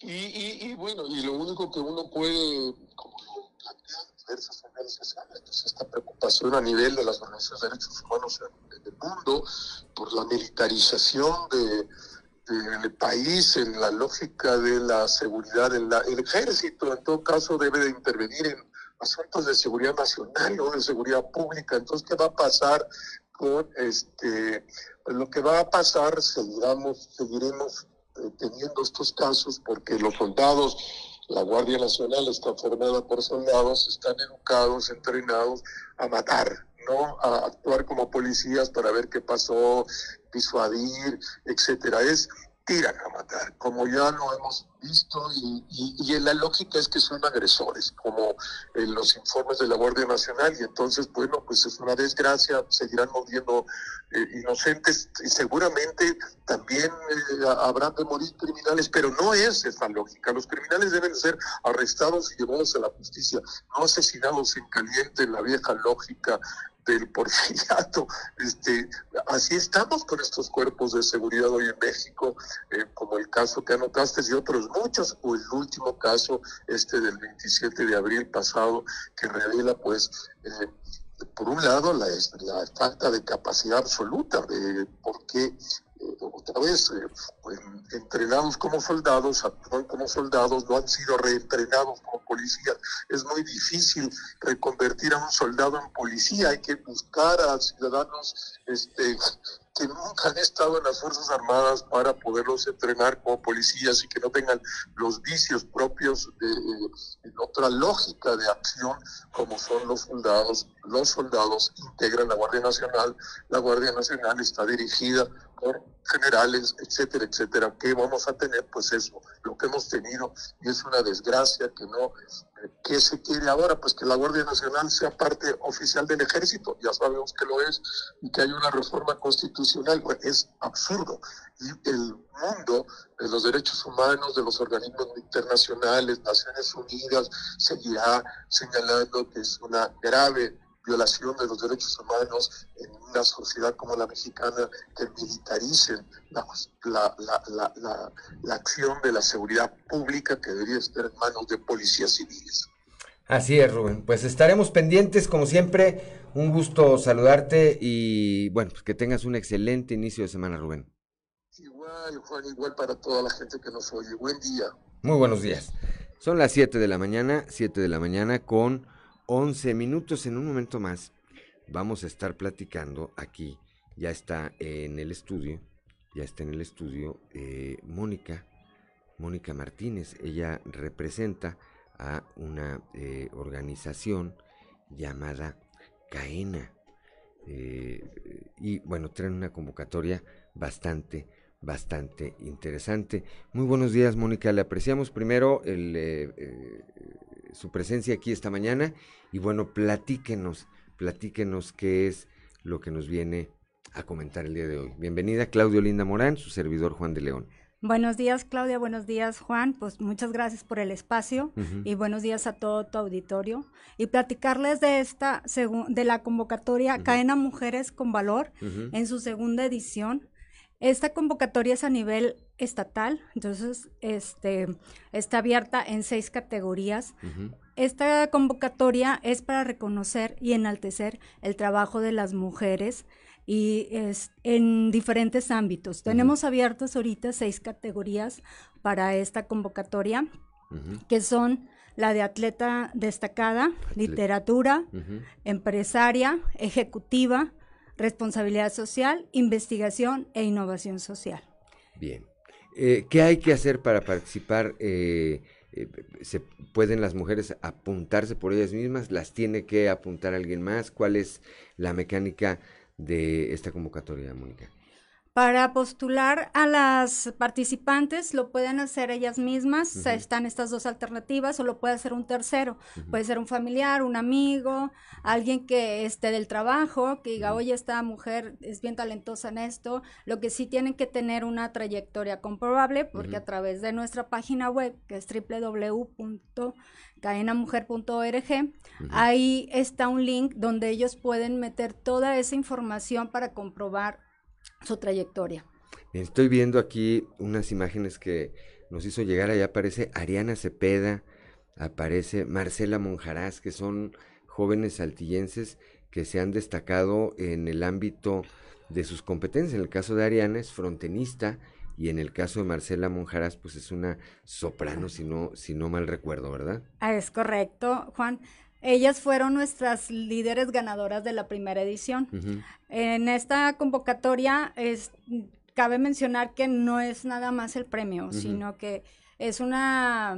Y, y, bueno, y lo único que uno puede, diversas organizaciones, pues esta preocupación a nivel de las organizaciones de derechos humanos en, el mundo por la militarización de, del país, en la lógica de la seguridad, en la, el ejército en todo caso debe de intervenir en asuntos de seguridad nacional o de seguridad pública. Entonces, ¿qué va a pasar este, pues lo que va a pasar, seguiremos, seguiremos eh, teniendo estos casos porque los soldados, la Guardia Nacional está formada por soldados, están educados, entrenados a matar, no a actuar como policías para ver qué pasó, disuadir, etcétera. Es tiran a matar, como ya lo hemos visto, y, y, la lógica es que son agresores, como en los informes de la Guardia Nacional, y entonces, bueno, pues es una desgracia, seguirán muriendo eh, inocentes, y seguramente también eh, habrán de morir criminales, pero no es esa lógica, los criminales deben ser arrestados y llevados a la justicia, no asesinados en caliente, en la vieja lógica del porfiriato. Este, así estamos con estos cuerpos de seguridad hoy en México, eh, como el caso que anotaste y otros muchos, o el último caso, este del 27 de abril pasado, que revela pues... Eh, por un lado, la, la, falta de capacidad absoluta de por qué otra vez, eh, pues, entrenados como soldados, actúan como soldados, no han sido reentrenados como policías. Es muy difícil reconvertir a un soldado en policía, hay que buscar a ciudadanos este, que nunca han estado en las Fuerzas Armadas para poderlos entrenar como policías y que no tengan los vicios propios de, de, otra lógica de acción como son los soldados. Los soldados integran la Guardia Nacional, la Guardia Nacional está dirigida por generales, etcétera, etcétera. ¿Qué vamos a tener? Pues eso, lo que hemos tenido, y es una desgracia que no, ¿qué se quiere ahora? Pues que la Guardia Nacional sea parte oficial del ejército, ya sabemos que lo es, y que hay una reforma constitucional, pues es absurdo. Y el mundo de los derechos humanos, de los organismos internacionales, Naciones Unidas, seguirá señalando que es una grave violación de los derechos humanos en una sociedad como la mexicana que militarice la, la, la, la, acción de la seguridad pública que debería estar en manos de policías civiles. Así es, Rubén. Pues estaremos pendientes, como siempre. Un gusto saludarte y bueno, pues que tengas un excelente inicio de semana, Rubén. Igual, Juan, igual para toda la gente que nos oye. Buen día. Muy buenos días. Son las 7 de la mañana, 7 de la mañana con 11 minutos en un momento más. vamos a estar platicando aquí, ya está en el estudio, ya está en el estudio eh, Mónica, Mónica Martínez, ella representa a una eh, organización llamada CAENA. Eh, y bueno, traen una convocatoria bastante, bastante interesante. Muy buenos días, Mónica. Le apreciamos primero eh, su presencia aquí esta mañana y bueno, platíquenos, platíquenos qué es lo que nos viene a comentar el día de hoy. Bienvenida, Claudio Linda Morán, su servidor Juan de León. Buenos días, Claudia. Buenos días, Juan. Pues muchas gracias por el espacio y buenos días a todo tu auditorio. Y platicarles de esta, de la convocatoria Cadena Mujeres con Valor en su segunda edición. Esta convocatoria es a nivel estatal, entonces este, está abierta en seis categorías. Esta convocatoria es para reconocer y enaltecer el trabajo de las mujeres y es en diferentes ámbitos. Tenemos abiertas ahorita seis categorías para esta convocatoria, que son la de atleta destacada, literatura, empresaria, ejecutiva, responsabilidad social, investigación e innovación social. Bien. Eh, ¿Qué hay que hacer para participar? Eh, eh, ¿Se pueden las mujeres apuntarse por ellas mismas? ¿Las tiene que apuntar alguien más? ¿Cuál es la mecánica de esta convocatoria, Mónica? Para postular a las participantes lo pueden hacer ellas mismas, están estas dos alternativas, o lo puede hacer un tercero, puede ser un familiar, un amigo, alguien que esté del trabajo, que diga, oye, esta mujer es bien talentosa en esto, lo que sí tienen que tener una trayectoria comprobable, porque a través de nuestra página web, que es www.cadenamujer.org, ahí está un link donde ellos pueden meter toda esa información para comprobar su trayectoria. Estoy viendo aquí unas imágenes que nos hizo llegar, allá aparece Ariana Cepeda, aparece Marcela Monjarás, que son jóvenes saltillenses que se han destacado en el ámbito de sus competencias. En el caso de Ariana es frontenista y en el caso de Marcela Monjarás, pues es una soprano, si no, si no mal recuerdo, ¿verdad? Ah, es correcto, Juan. Ellas fueron nuestras líderes ganadoras de la primera edición. En esta convocatoria es, cabe mencionar que no es nada más el premio, sino que es una,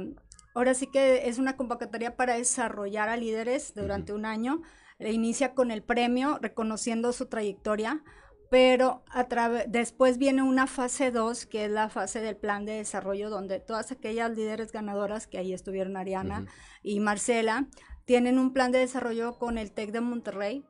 ahora sí que es una convocatoria para desarrollar a líderes durante un año. E inicia con el premio, reconociendo su trayectoria, pero a después viene una fase 2, que es la fase del plan de desarrollo, donde todas aquellas líderes ganadoras, que ahí estuvieron Ariana y Marcela, tienen un plan de desarrollo con el TEC de Monterrey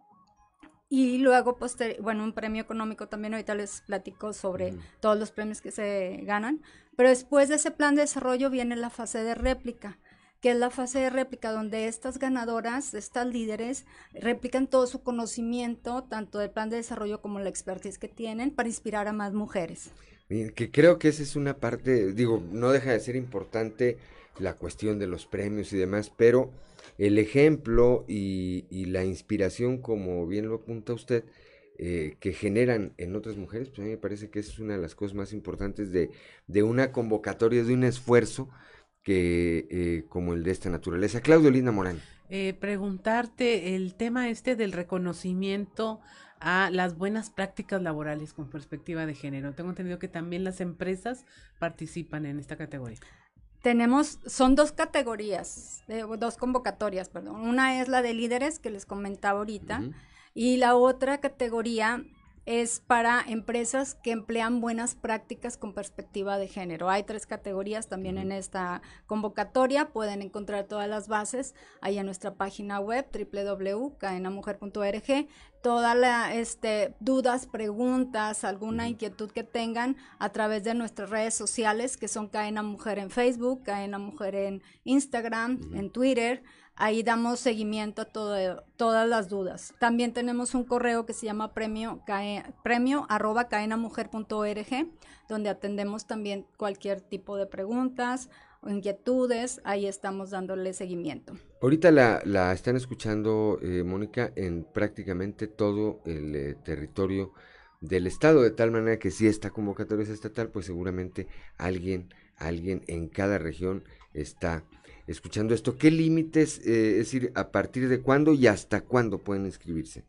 y luego, bueno, un premio económico también, ahorita les platico sobre todos los premios que se ganan, pero después de ese plan de desarrollo viene la fase de réplica, que es la fase de réplica donde estas ganadoras, estas líderes, replican todo su conocimiento, tanto del plan de desarrollo como la expertise que tienen, para inspirar a más mujeres. que creo que esa es una parte, digo, no deja de ser importante la cuestión de los premios y demás, pero el ejemplo y, la inspiración, como bien lo apunta usted, eh, que generan en otras mujeres, pues a mí me parece que es una de las cosas más importantes de, una convocatoria, de un esfuerzo que eh, como el de esta naturaleza. Claudio Linda Morán. Eh, preguntarte el tema este del reconocimiento a las buenas prácticas laborales con perspectiva de género. Tengo entendido que también las empresas participan en esta categoría. Tenemos, son dos categorías, dos convocatorias, perdón. Una es la de líderes que les comentaba ahorita y la otra categoría es para empresas que emplean buenas prácticas con perspectiva de género. Hay tres categorías también en esta convocatoria. Pueden encontrar todas las bases ahí en nuestra página web www.cadenamujer.org. Todas las este, dudas, preguntas, alguna inquietud que tengan a través de nuestras redes sociales que son Cadena Mujer en Facebook, Cadena Mujer en Instagram, en Twitter. Ahí damos seguimiento a todas las dudas. También tenemos un correo que se llama premio, premio arroba caenamujer.org, donde atendemos también cualquier tipo de preguntas o inquietudes. Ahí estamos dándole seguimiento. Ahorita la, están escuchando, eh, Mónica, en prácticamente todo el eh, territorio del estado, de tal manera que si esta convocatoria es estatal, pues seguramente alguien, alguien en cada región está escuchando esto, ¿qué límites, eh, es decir, a partir de cuándo y hasta cuándo pueden inscribirse?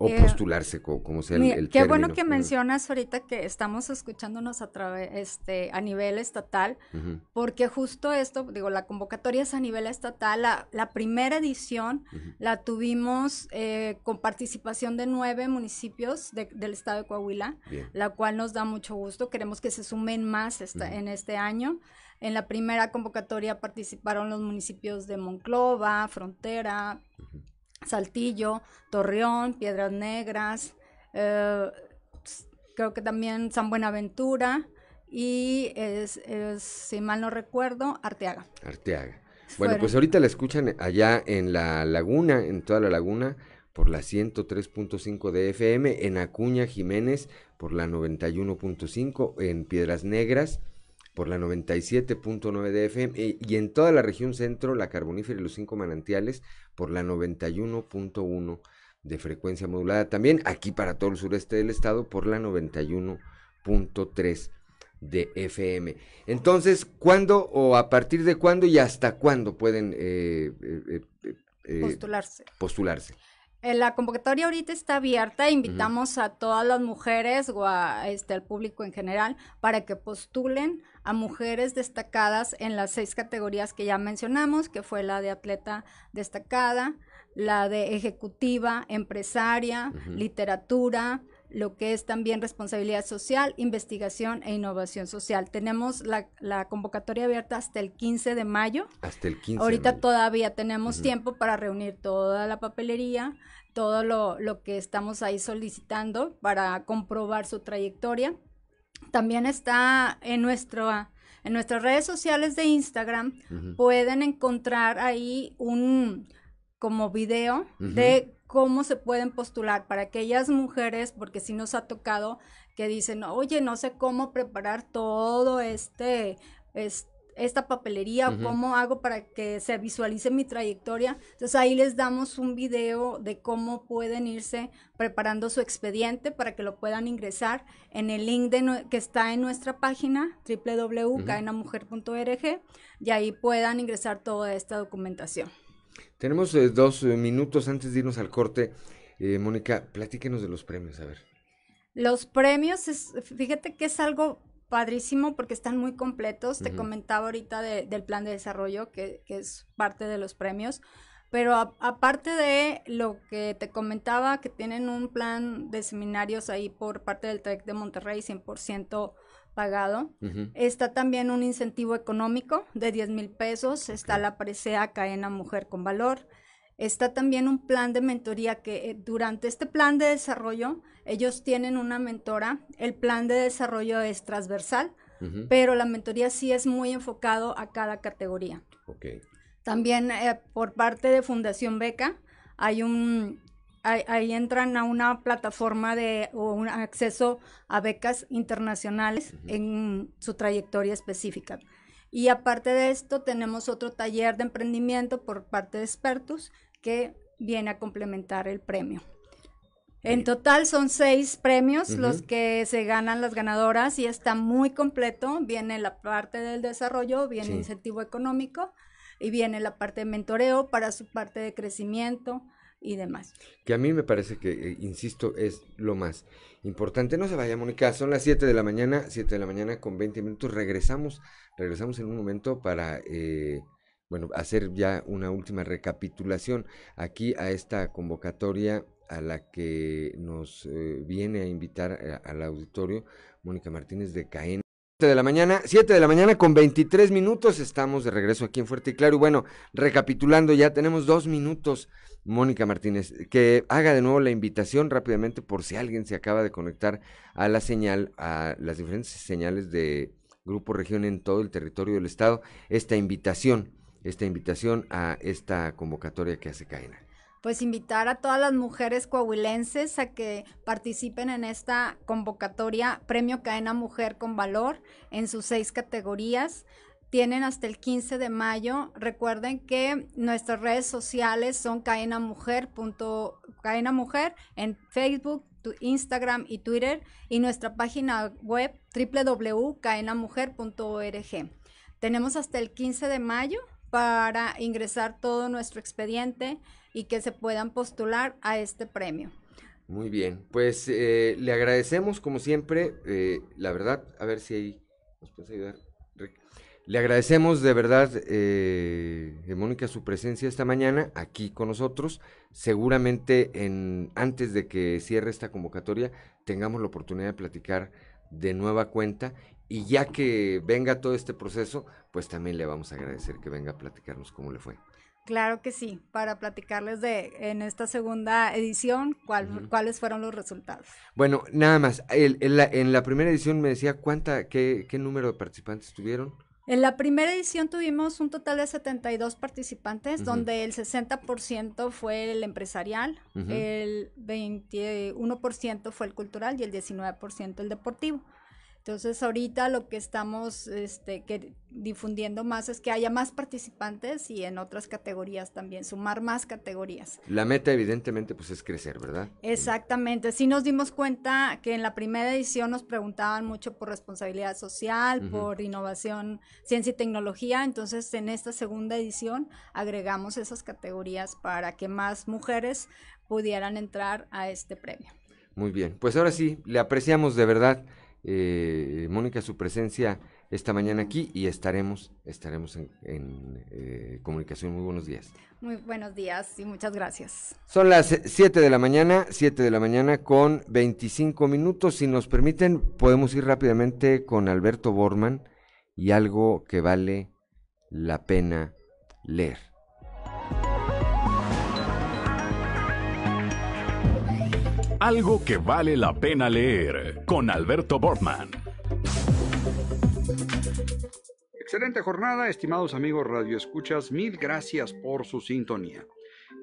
o Eh, postularse, co- como sea el, Mira, el qué bueno que mencionas ahorita que estamos escuchándonos a través, este, a nivel estatal, porque justo esto, digo, la convocatoria es a nivel estatal. La, la primera edición la tuvimos eh, con participación de nueve municipios de- del estado de Coahuila, Bien. la cual nos da mucho gusto. Queremos que se sumen más esta- en este año. En la primera convocatoria participaron los municipios de Monclova, Frontera, Saltillo, Torreón, Piedras Negras, eh, creo que también San Buenaventura y, es, es, si mal no recuerdo, Arteaga. Arteaga. Bueno, Fueron. pues ahorita la escuchan allá en la laguna, en toda la laguna, por la 103.5 de FM, en Acuña, Jiménez, por la 91.5, en Piedras Negras, por la 97.9 de FM, e- y en toda la región centro, la carbonífera y los cinco manantiales, por la 91.1 de frecuencia modulada. También aquí para todo el sureste del estado, por la 91.3 de FM. Entonces, ¿cuándo o a partir de cuándo y hasta cuándo pueden eh, eh, eh, eh, Postularse. postularse? La convocatoria ahorita está abierta, invitamos a todas las mujeres o a, este, al público en general para que postulen a mujeres destacadas en las seis categorías que ya mencionamos, que fue la de atleta destacada, la de ejecutiva, empresaria, literatura, lo que es también responsabilidad social, investigación e innovación social. Tenemos la, la convocatoria abierta hasta el 15 de mayo. Hasta el 15 de Ahorita mayo. todavía tenemos tiempo para reunir toda la papelería, todo lo, lo que estamos ahí solicitando para comprobar su trayectoria. También está en, nuestro, en nuestras redes sociales de Instagram, pueden encontrar ahí un como video de cómo se pueden postular para aquellas mujeres, porque sí nos ha tocado que dicen, oye, no sé cómo preparar todo este, es- esta papelería, cómo hago para que se visualice mi trayectoria. Entonces ahí les damos un video de cómo pueden irse preparando su expediente para que lo puedan ingresar en el link de nue- que está en nuestra página www.cadenamujer.org y ahí puedan ingresar toda esta documentación. Tenemos eh, dos eh, minutos antes de irnos al corte. Eh, Mónica, platíquenos de los premios, a ver. Los premios, es, fíjate que es algo padrísimo porque están muy completos. Te comentaba ahorita de- del plan de desarrollo, que, que es parte de los premios. Pero a- aparte de lo que te comentaba, que tienen un plan de seminarios ahí por parte del TEC de Monterrey, 100% pagado. Está también un incentivo económico de 10 mil pesos. Está la presea Cadena Mujer con Valor. Está también un plan de mentoría que eh, durante este plan de desarrollo ellos tienen una mentora. El plan de desarrollo es transversal, pero la mentoría sí es muy enfocado a cada categoría. También eh, por parte de Fundación Beca hay un ahí, ahí entran a una plataforma de o un acceso a becas internacionales en su trayectoria específica. Y aparte de esto tenemos otro taller de emprendimiento por parte de expertos que viene a complementar el premio. En total son seis premios los que se ganan las ganadoras y está muy completo. Viene la parte del desarrollo, viene Sí. incentivo económico y viene la parte de mentoreo para su parte de crecimiento y demás. Que a mí me parece que, eh, insisto, es lo más importante. No se vaya, Mónica. Son las 7 de la mañana, 7 de la mañana con 20 minutos. Regresamos, regresamos en un momento para, eh, bueno, hacer ya una última recapitulación aquí a esta convocatoria a la que nos eh, viene a invitar eh, al auditorio Mónica Martínez de Caen. 7 de la mañana, 7 de la mañana con 23 minutos, estamos de regreso aquí en Fuerte y Claro. Y bueno, recapitulando, ya tenemos dos minutos, Mónica Martínez, que haga de nuevo la invitación rápidamente por si alguien se acaba de conectar a la señal, a las diferentes señales de Grupo Región en todo el territorio del estado, esta invitación, esta invitación a esta convocatoria que hace Caena. Pues invitar a todas las mujeres coahuilenses a que participen en esta convocatoria Premio Cadena Mujer con Valor en sus seis categorías. Tienen hasta el 15 de mayo. Recuerden que nuestras redes sociales son Cadena Mujer, punto- Cadena Mujer en Facebook, Instagram y Twitter y nuestra página web www.caenamujer.org. Tenemos hasta el 15 de mayo para ingresar todo nuestro expediente y que se puedan postular a este premio. Muy bien, pues eh, le agradecemos como siempre, eh, la verdad, a ver si ahí nos puedes ayudar. Le agradecemos de verdad, eh, Mónica, su presencia esta mañana aquí con nosotros. Seguramente en, antes de que cierre esta convocatoria tengamos la oportunidad de platicar de nueva cuenta y ya que venga todo este proceso, pues también le vamos a agradecer que venga a platicarnos cómo le fue. Claro que sí, para platicarles de en esta segunda edición cuáles fueron los resultados. Bueno, nada más, en, la, primera edición me decía cuánta, qué, qué número de participantes tuvieron. En la primera edición tuvimos un total de 72 participantes, donde el 60% fue el empresarial, el 21% fue el cultural y el 19% el deportivo. Entonces ahorita lo que estamos este, que, difundiendo más es que haya más participantes y en otras categorías también, sumar más categorías. La meta evidentemente pues es crecer, ¿verdad? Exactamente, sí nos dimos cuenta que en la primera edición nos preguntaban mucho por responsabilidad social, por innovación, ciencia y tecnología, entonces en esta segunda edición agregamos esas categorías para que más mujeres pudieran entrar a este premio. Muy bien, pues ahora sí, le apreciamos de verdad eh, Mónica, su presencia esta mañana aquí y estaremos, estaremos en, eh, comunicación. Muy buenos días. Muy buenos días y muchas gracias. Son las 7 de la mañana, 7 de la mañana con 25 minutos. Si nos permiten, podemos ir rápidamente con Alberto Borman y algo que vale la pena leer. Algo que vale la pena leer con Alberto Bortman. Excelente jornada, estimados amigos radioescuchas, mil gracias por su sintonía.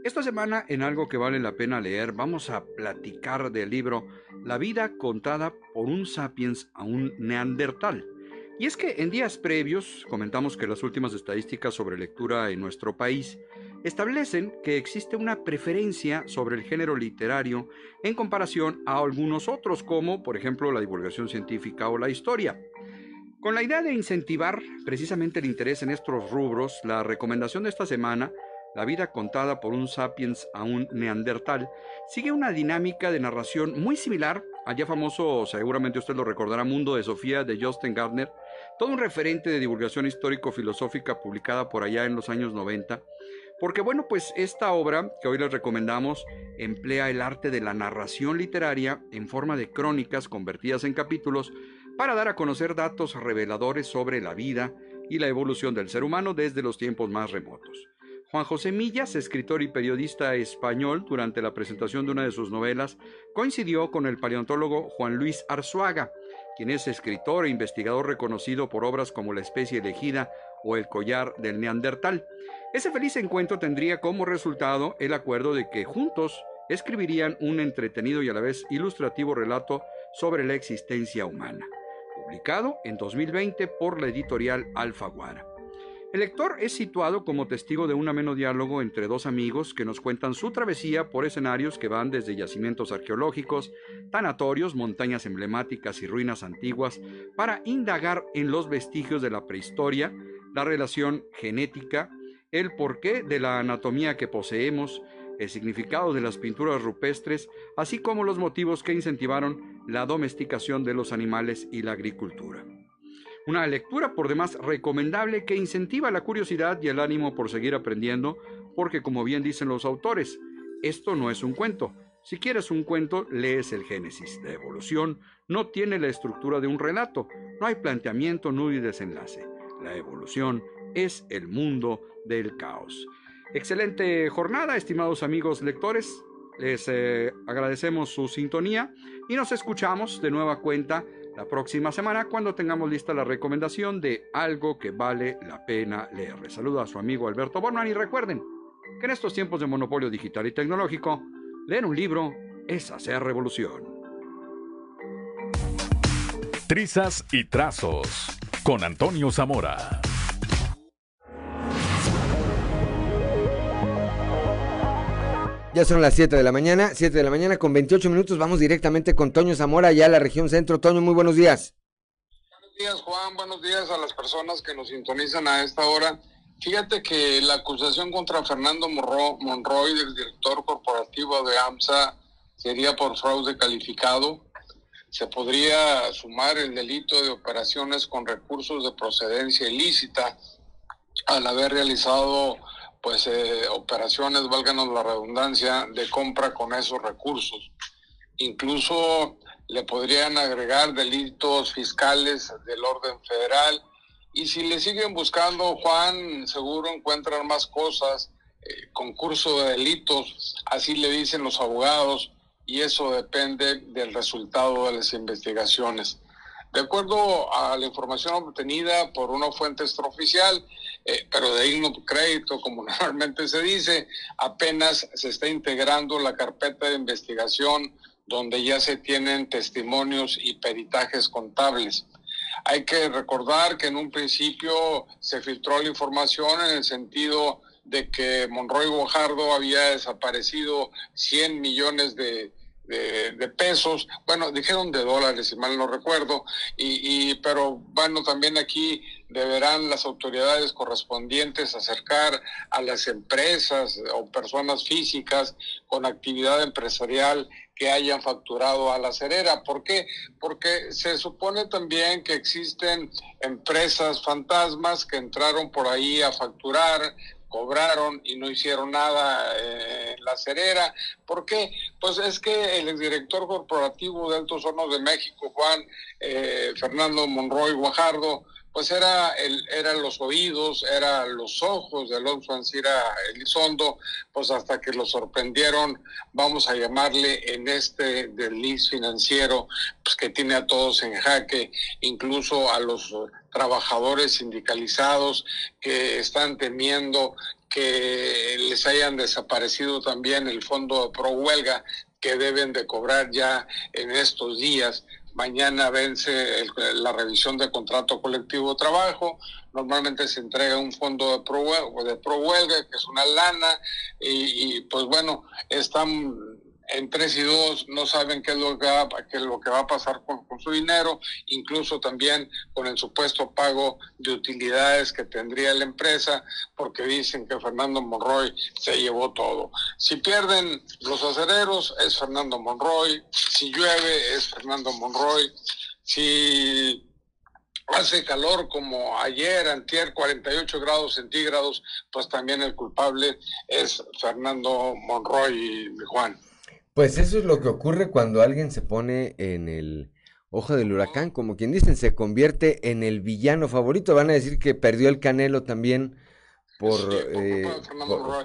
Esta semana en algo que vale la pena leer vamos a platicar del libro La vida contada por un sapiens a un neandertal. Y es que en días previos comentamos que las últimas estadísticas sobre lectura en nuestro país establecen que existe una preferencia sobre el género literario en comparación a algunos otros, como por ejemplo la divulgación científica o la historia. Con la idea de incentivar precisamente el interés en estos rubros, la recomendación de esta semana, La vida contada por un sapiens a un neandertal, sigue una dinámica de narración muy similar al ya famoso, seguramente usted lo recordará, Mundo de Sofía de Justin Gardner, todo un referente de divulgación histórico-filosófica publicada por allá en los años 90, porque bueno, pues esta obra que hoy les recomendamos emplea el arte de la narración literaria en forma de crónicas convertidas en capítulos para dar a conocer datos reveladores sobre la vida y la evolución del ser humano desde los tiempos más remotos. Juan José Millas, escritor y periodista español, durante la presentación de una de sus novelas, coincidió con el paleontólogo Juan Luis Arzuaga, quien es escritor e investigador reconocido por obras como La especie elegida o El collar del Neandertal. Ese feliz encuentro tendría como resultado el acuerdo de que juntos escribirían un entretenido y a la vez ilustrativo relato sobre la existencia humana, publicado en 2020 por la editorial Alfaguara. El lector es situado como testigo de un ameno diálogo entre dos amigos que nos cuentan su travesía por escenarios que van desde yacimientos arqueológicos, tanatorios, montañas emblemáticas y ruinas antiguas, para indagar en los vestigios de la prehistoria, la relación genética, el porqué de la anatomía que poseemos, el significado de las pinturas rupestres, así como los motivos que incentivaron la domesticación de los animales y la agricultura. Una lectura por demás recomendable que incentiva la curiosidad y el ánimo por seguir aprendiendo, porque como bien dicen los autores, esto no es un cuento. Si quieres un cuento, lees el Génesis. La evolución no tiene la estructura de un relato, no hay planteamiento, nudo y desenlace. La evolución es el mundo del caos. Excelente jornada, estimados amigos lectores. Les eh, agradecemos su sintonía y nos escuchamos de nueva cuenta la próxima semana cuando tengamos lista la recomendación de algo que vale la pena leer. Saludo a su amigo Alberto Borman y recuerden que en estos tiempos de monopolio digital y tecnológico, leer un libro es hacer revolución. Trizas y trazos con Antonio Zamora. Ya son las 7 de la mañana, 7 de la mañana con 28 minutos. Vamos directamente con Toño Zamora, ya a la región centro. Toño, muy buenos días. Buenos días, Juan. Buenos días a las personas que nos sintonizan a esta hora. Fíjate que la acusación contra Fernando Monroy, del director corporativo de AMSA, sería por fraude calificado. Se podría sumar el delito de operaciones con recursos de procedencia ilícita al haber realizado pues eh, operaciones, válganos la redundancia, de compra con esos recursos. Incluso le podrían agregar delitos fiscales del orden federal y si le siguen buscando, Juan, seguro encuentran más cosas, eh, concurso de delitos, así le dicen los abogados, y eso depende del resultado de las investigaciones. De acuerdo a la información obtenida por una fuente extraoficial, eh, pero de digno crédito, como normalmente se dice, apenas se está integrando la carpeta de investigación donde ya se tienen testimonios y peritajes contables. Hay que recordar que en un principio se filtró la información en el sentido de que Monroy Guajardo había desaparecido 100 millones de, de, pesos, bueno, dijeron de dólares, si mal no recuerdo, y, y, pero bueno, también aquí deberán las autoridades correspondientes acercar a las empresas o personas físicas con actividad empresarial que hayan facturado a la cerera. ¿Por qué? Porque se supone también que existen empresas fantasmas que entraron por ahí a facturar, cobraron y no hicieron nada eh, en la cerera. ¿Por qué? Pues es que el exdirector corporativo de Altos Hornos de México, Juan eh, Fernando Monroy Guajardo, pues era el, eran los oídos, eran los ojos de Alonso Ancira Elizondo, pues hasta que lo sorprendieron, vamos a llamarle en este desliz financiero, pues que tiene a todos en jaque, incluso a los trabajadores sindicalizados que están temiendo que les hayan desaparecido también el fondo de pro huelga que deben de cobrar ya en estos días Mañana vence la revisión del contrato colectivo de trabajo. Normalmente se entrega un fondo de pro, de pro huelga, que es una lana, y pues bueno, están en tres y dos no saben qué es lo que va, a pasar con, su dinero, incluso también con el supuesto pago de utilidades que tendría la empresa, porque dicen que Fernando Monroy se llevó todo. Si pierden los acereros, es Fernando Monroy, si llueve, es Fernando Monroy, si hace calor como ayer, antier, 48 grados centígrados, pues también el culpable es Fernando Monroy y Juan. Pues eso es lo que ocurre cuando alguien se pone en el ojo del huracán, como quien dicen, se convierte en el villano favorito. Van a decir que perdió el Canelo también por, eh,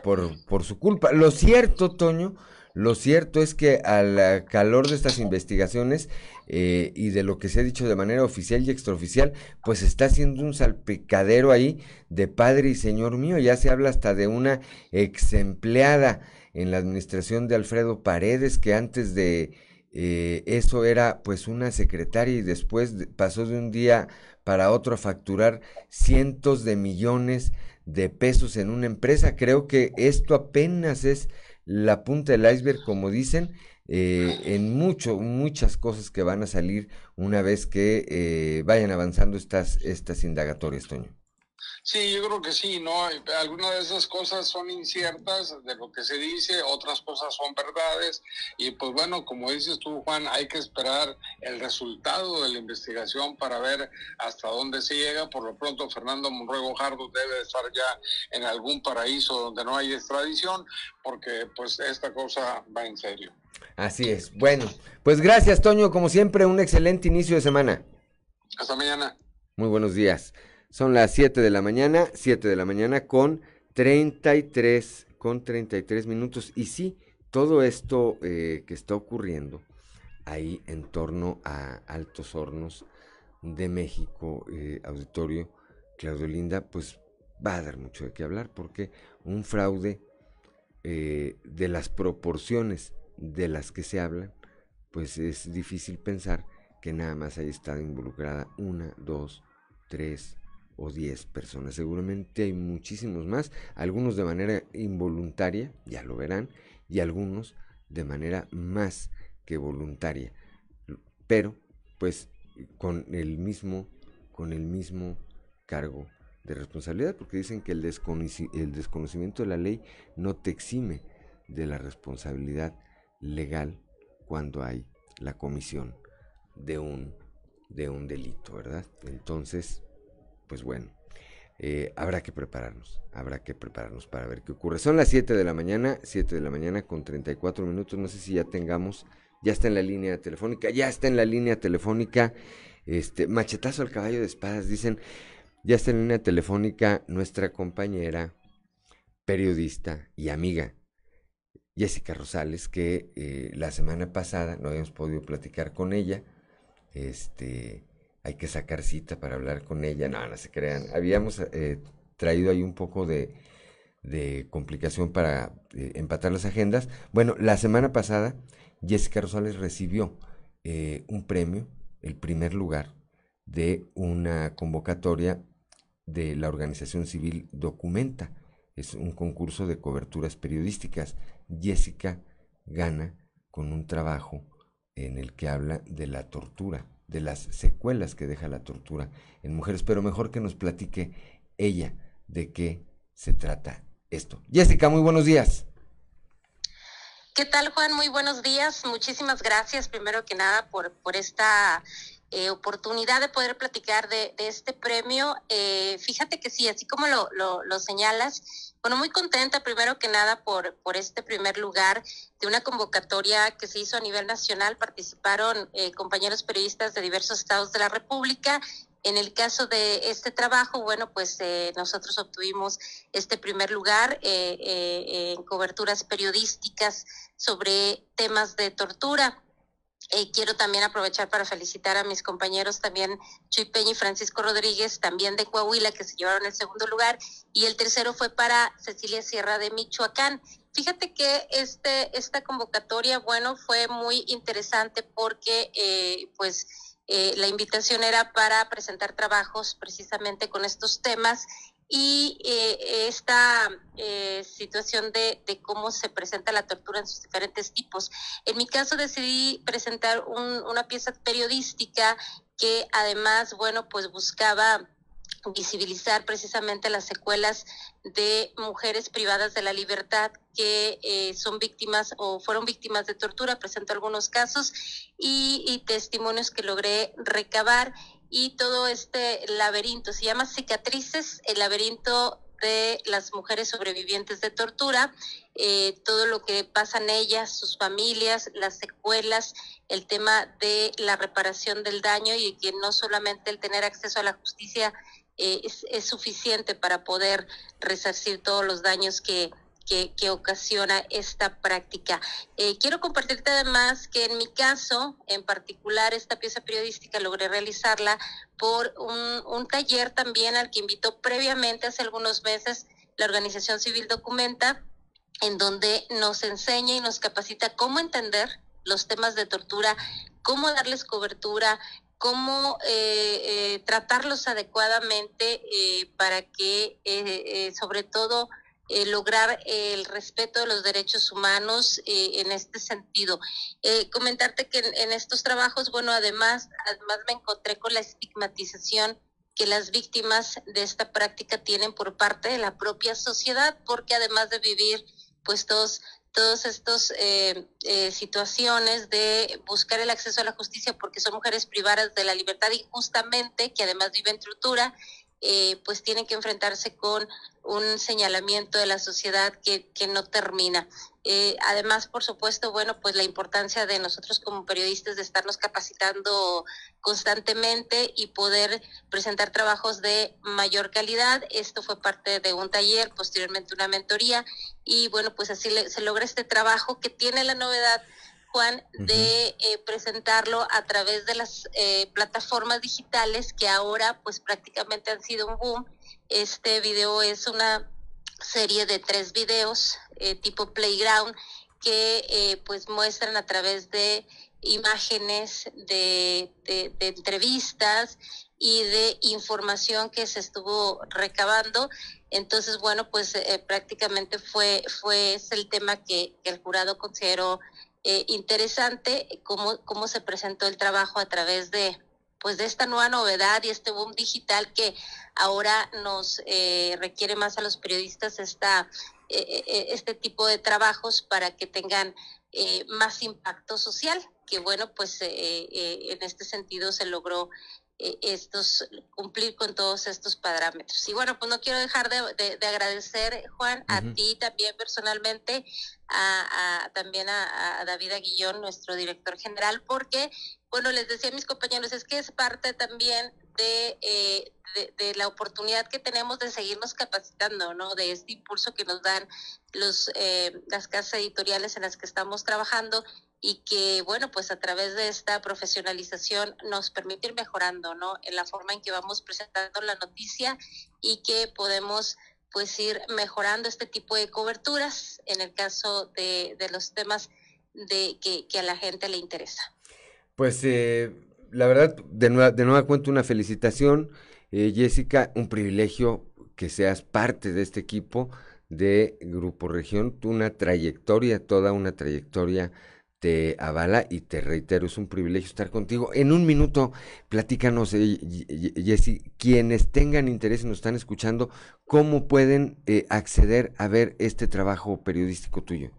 por, por, su culpa. Lo cierto, Toño, lo cierto es que al calor de estas investigaciones eh, y de lo que se ha dicho de manera oficial y extraoficial, pues está haciendo un salpicadero ahí de padre y señor mío. Ya se habla hasta de una ex empleada en la administración de Alfredo Paredes, que antes de eh, eso era pues una secretaria y después pasó de un día para otro a facturar cientos de millones de pesos en una empresa. Creo que esto apenas es la punta del iceberg, como dicen, eh, en mucho, muchas cosas que van a salir una vez que eh, vayan avanzando estas, estas indagatorias, Toño. Sí, yo creo que sí, ¿no? Algunas de esas cosas son inciertas de lo que se dice, otras cosas son verdades y pues bueno, como dices tú, Juan, hay que esperar el resultado de la investigación para ver hasta dónde se llega. Por lo pronto, Fernando Monruego Guajardo debe estar ya en algún paraíso donde no hay extradición porque pues esta cosa va en serio. Así es. Bueno, pues gracias, Toño, como siempre, un excelente inicio de semana. Hasta mañana. Muy buenos días. Son las 7 de la mañana, 7 de la mañana con 33, con 33 minutos. Y sí, todo esto eh, que está ocurriendo ahí en torno a Altos Hornos de México, eh, auditorio Claudio Linda, pues va a dar mucho de qué hablar porque un fraude eh, de las proporciones de las que se hablan, pues es difícil pensar que nada más haya estado involucrada una, dos, tres, o 10 personas. Seguramente hay muchísimos más, algunos de manera involuntaria, ya lo verán, y algunos de manera más que voluntaria. Pero, pues, con el mismo, con el mismo cargo de responsabilidad, porque dicen que el, desconocimiento de la ley no te exime de la responsabilidad legal cuando hay la comisión de un, de un delito, ¿verdad? Entonces, pues bueno, eh, habrá que prepararnos, habrá que prepararnos para ver qué ocurre. Son las 7 de la mañana, 7 de la mañana con 34 minutos, no sé si ya tengamos, ya está en la línea telefónica, ya está en la línea telefónica, este, machetazo al caballo de espadas, dicen, ya está en la línea telefónica nuestra compañera, periodista y amiga, Jessica Rosales, que eh, la semana pasada no habíamos podido platicar con ella, este, hay que sacar cita para hablar con ella. No, no se crean. Habíamos eh, traído ahí un poco de, complicación para eh, empatar las agendas. Bueno, la semana pasada Jessica Rosales recibió eh, un premio, el primer lugar de una convocatoria de la organización civil Documenta. Es un concurso de coberturas periodísticas. Jessica gana con un trabajo en el que habla de la tortura de las secuelas que deja la tortura en mujeres, pero mejor que nos platique ella de qué se trata esto. Jessica, muy buenos días. ¿Qué tal, Juan? Muy buenos días. Muchísimas gracias, primero que nada, por, por esta eh, oportunidad de poder platicar de, este premio. Eh, fíjate que sí, así como lo, lo, señalas, bueno, muy contenta primero que nada por, por este primer lugar de una convocatoria que se hizo a nivel nacional. Participaron eh, compañeros periodistas de diversos estados de la República. En el caso de este trabajo, bueno, pues nosotros obtuvimos este primer lugar en coberturas periodísticas sobre temas de tortura. Eh, quiero también aprovechar para felicitar a mis compañeros también Chuy Peña y Francisco Rodríguez, también de Coahuila, que se llevaron el segundo lugar, y el tercero fue para Cecilia Sierra de Michoacán. Fíjate que este, esta convocatoria, bueno, fue muy interesante porque, eh, pues, eh, la invitación era para presentar trabajos precisamente con estos temas y eh, esta eh, situación de, cómo se presenta la tortura en sus diferentes tipos. En mi caso decidí presentar una pieza periodística que además, bueno, pues buscaba visibilizar precisamente las secuelas de mujeres privadas de la libertad que eh, son víctimas o fueron víctimas de tortura. Presento algunos casos y, y testimonios que logré recabar y todo este laberinto. Se llama Cicatrices, el laberinto de las mujeres sobrevivientes de tortura, eh, todo lo que pasan ellas, sus familias, las secuelas, el tema de la reparación del daño y que no solamente el tener acceso a la justicia eh, es, es, suficiente para poder resarcir todos los daños que, que, ocasiona esta práctica. Eh, quiero compartirte además que en mi caso, en particular, esta pieza periodística logré realizarla por un, un taller también al que invitó previamente hace algunos meses la organización civil Documenta, en donde nos enseña y nos capacita cómo entender los temas de tortura, cómo darles cobertura, cómo eh, eh, tratarlos adecuadamente para que, sobre todo, eh, lograr el respeto de los derechos humanos eh, en este sentido. Eh, comentarte que en, estos trabajos, bueno, además, además me encontré con la estigmatización que las víctimas de esta práctica tienen por parte de la propia sociedad, porque además de vivir, pues todos todas estas situaciones de buscar el acceso a la justicia porque son mujeres privadas de la libertad injustamente, que además viven tortura, eh, pues tienen que enfrentarse con un señalamiento de la sociedad que, que no termina. Eh, además, por supuesto, bueno, pues la importancia de nosotros como periodistas de estarnos capacitando constantemente y poder presentar trabajos de mayor calidad. Esto fue parte de un taller, posteriormente una mentoría y bueno, pues así se logra este trabajo que tiene la novedad Juan, de eh, presentarlo a través de las eh, plataformas digitales que ahora pues prácticamente han sido un boom. Este video es una serie de tres videos eh, tipo playground que pues muestran a través de imágenes de, de, entrevistas y de información que se estuvo recabando. Entonces, bueno, pues prácticamente fue, fue el tema que, que el jurado consideró eh, interesante cómo, cómo se presentó el trabajo a través de pues de esta nueva novedad y este boom digital que ahora nos eh, requiere más a los periodistas esta, eh, este tipo de trabajos para que tengan eh, más impacto social, que bueno, pues en este sentido se logró estos cumplir con todos estos parámetros. Y bueno, pues no quiero dejar de, agradecer, Juan, a ti también personalmente, a, también a, David Aguillón, nuestro director general, porque, bueno, les decía a mis compañeros, es que es parte también eh, de, de, la oportunidad que tenemos de seguirnos capacitando, ¿no? De este impulso que nos dan los, eh, las casas editoriales en las que estamos trabajando y que, bueno, pues a través de esta profesionalización nos permite ir mejorando, ¿no? En la forma en que vamos presentando la noticia y que podemos pues ir mejorando este tipo de coberturas en el caso de, de los temas de que, que, a la gente le interesa. Pues eh, la verdad, de nueva, de nueva cuenta una felicitación, eh, Jessica, un privilegio que seas parte de este equipo de Grupo Región, una trayectoria, toda una trayectoria te avala y te reitero, es un privilegio estar contigo. En un minuto, platícanos, eh, Jessy, quienes tengan interés y nos están escuchando, ¿cómo pueden eh, acceder a ver este trabajo periodístico tuyo?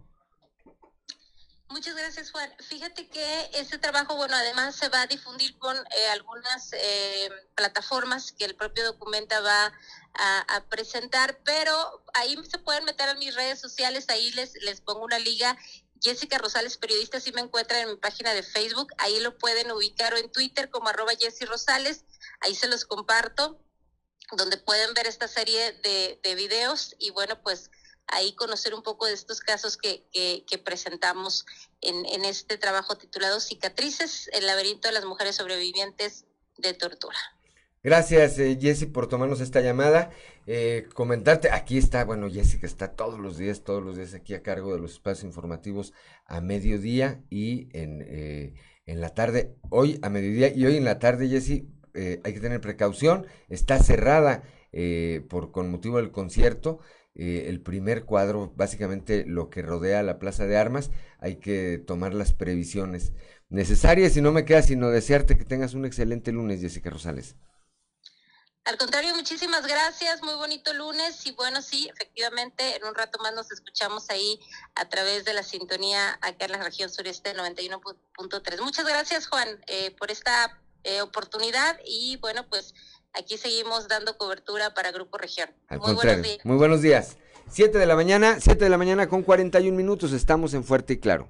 Muchas gracias, Juan. Fíjate que este trabajo, bueno, además se va a difundir con eh, algunas plataformas que el propio documenta va a, presentar, pero ahí se pueden meter a mis redes sociales, ahí les, les pongo una liga Jessica Rosales, periodista, si me encuentran en mi página de Facebook, ahí lo pueden ubicar o en Twitter como arroba Jessy Rosales, ahí se los comparto, donde pueden ver esta serie de, de videos y bueno, pues ahí conocer un poco de estos casos que, que, presentamos en, en este trabajo titulado Cicatrices, el laberinto de las mujeres sobrevivientes de tortura. Gracias, eh, Jessy, por tomarnos esta llamada. Eh, comentarte, aquí está, bueno, Jessy que está todos los días, todos los días aquí a cargo de los espacios informativos a mediodía y en, eh, en la tarde, hoy a mediodía y hoy en la tarde, Jessy, eh, hay que tener precaución, está cerrada eh, por con motivo del concierto. Eh, el primer cuadro, básicamente lo que rodea la Plaza de Armas, hay que tomar las previsiones necesarias y no me queda sino desearte que tengas un excelente lunes, Jessica Rosales. Al contrario, muchísimas gracias, muy bonito lunes y bueno, sí, efectivamente, en un rato más nos escuchamos ahí a través de la sintonía acá en la región sureste 91.3. Muchas gracias, Juan, eh, por esta eh, oportunidad y bueno, pues aquí seguimos dando cobertura para Grupo Región. Al muy buenos días. Muy buenos días. Siete de la mañana, siete de la mañana con 41 minutos, estamos en Fuerte y Claro.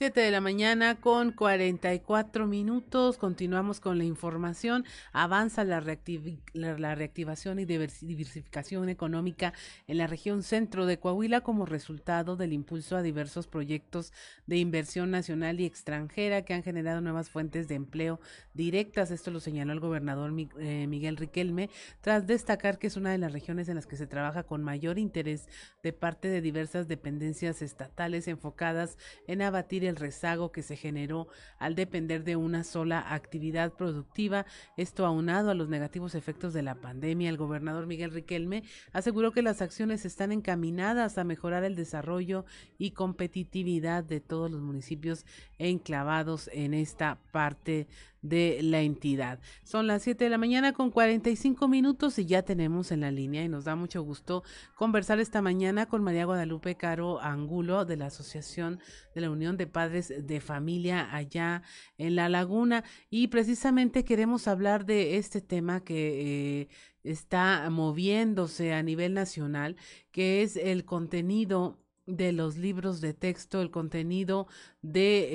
7 de la mañana con 44 minutos. Continuamos con la información. Avanza la, reactivación y diversificación económica en la región centro de Coahuila como resultado del impulso a diversos proyectos de inversión nacional y extranjera que han generado nuevas fuentes de empleo directas. Esto lo señaló el gobernador eh, Miguel Riquelme tras destacar que es una de las regiones en las que se trabaja con mayor interés de parte de diversas dependencias estatales enfocadas en abatir el rezago que se generó al depender de una sola actividad productiva. Esto aunado a los negativos efectos de la pandemia, el gobernador Miguel Riquelme aseguró que las acciones están encaminadas a mejorar el desarrollo y competitividad de todos los municipios enclavados en esta parte de la entidad. Son las 7 de la mañana con 45 minutos y ya tenemos en la línea y nos da mucho gusto conversar esta mañana con María Guadalupe Caro Angulo de la Asociación de la Unión de Padres de Familia allá en La Laguna y precisamente queremos hablar de este tema que... Eh, está moviéndose a nivel nacional, que es el contenido de los libros de texto, el contenido de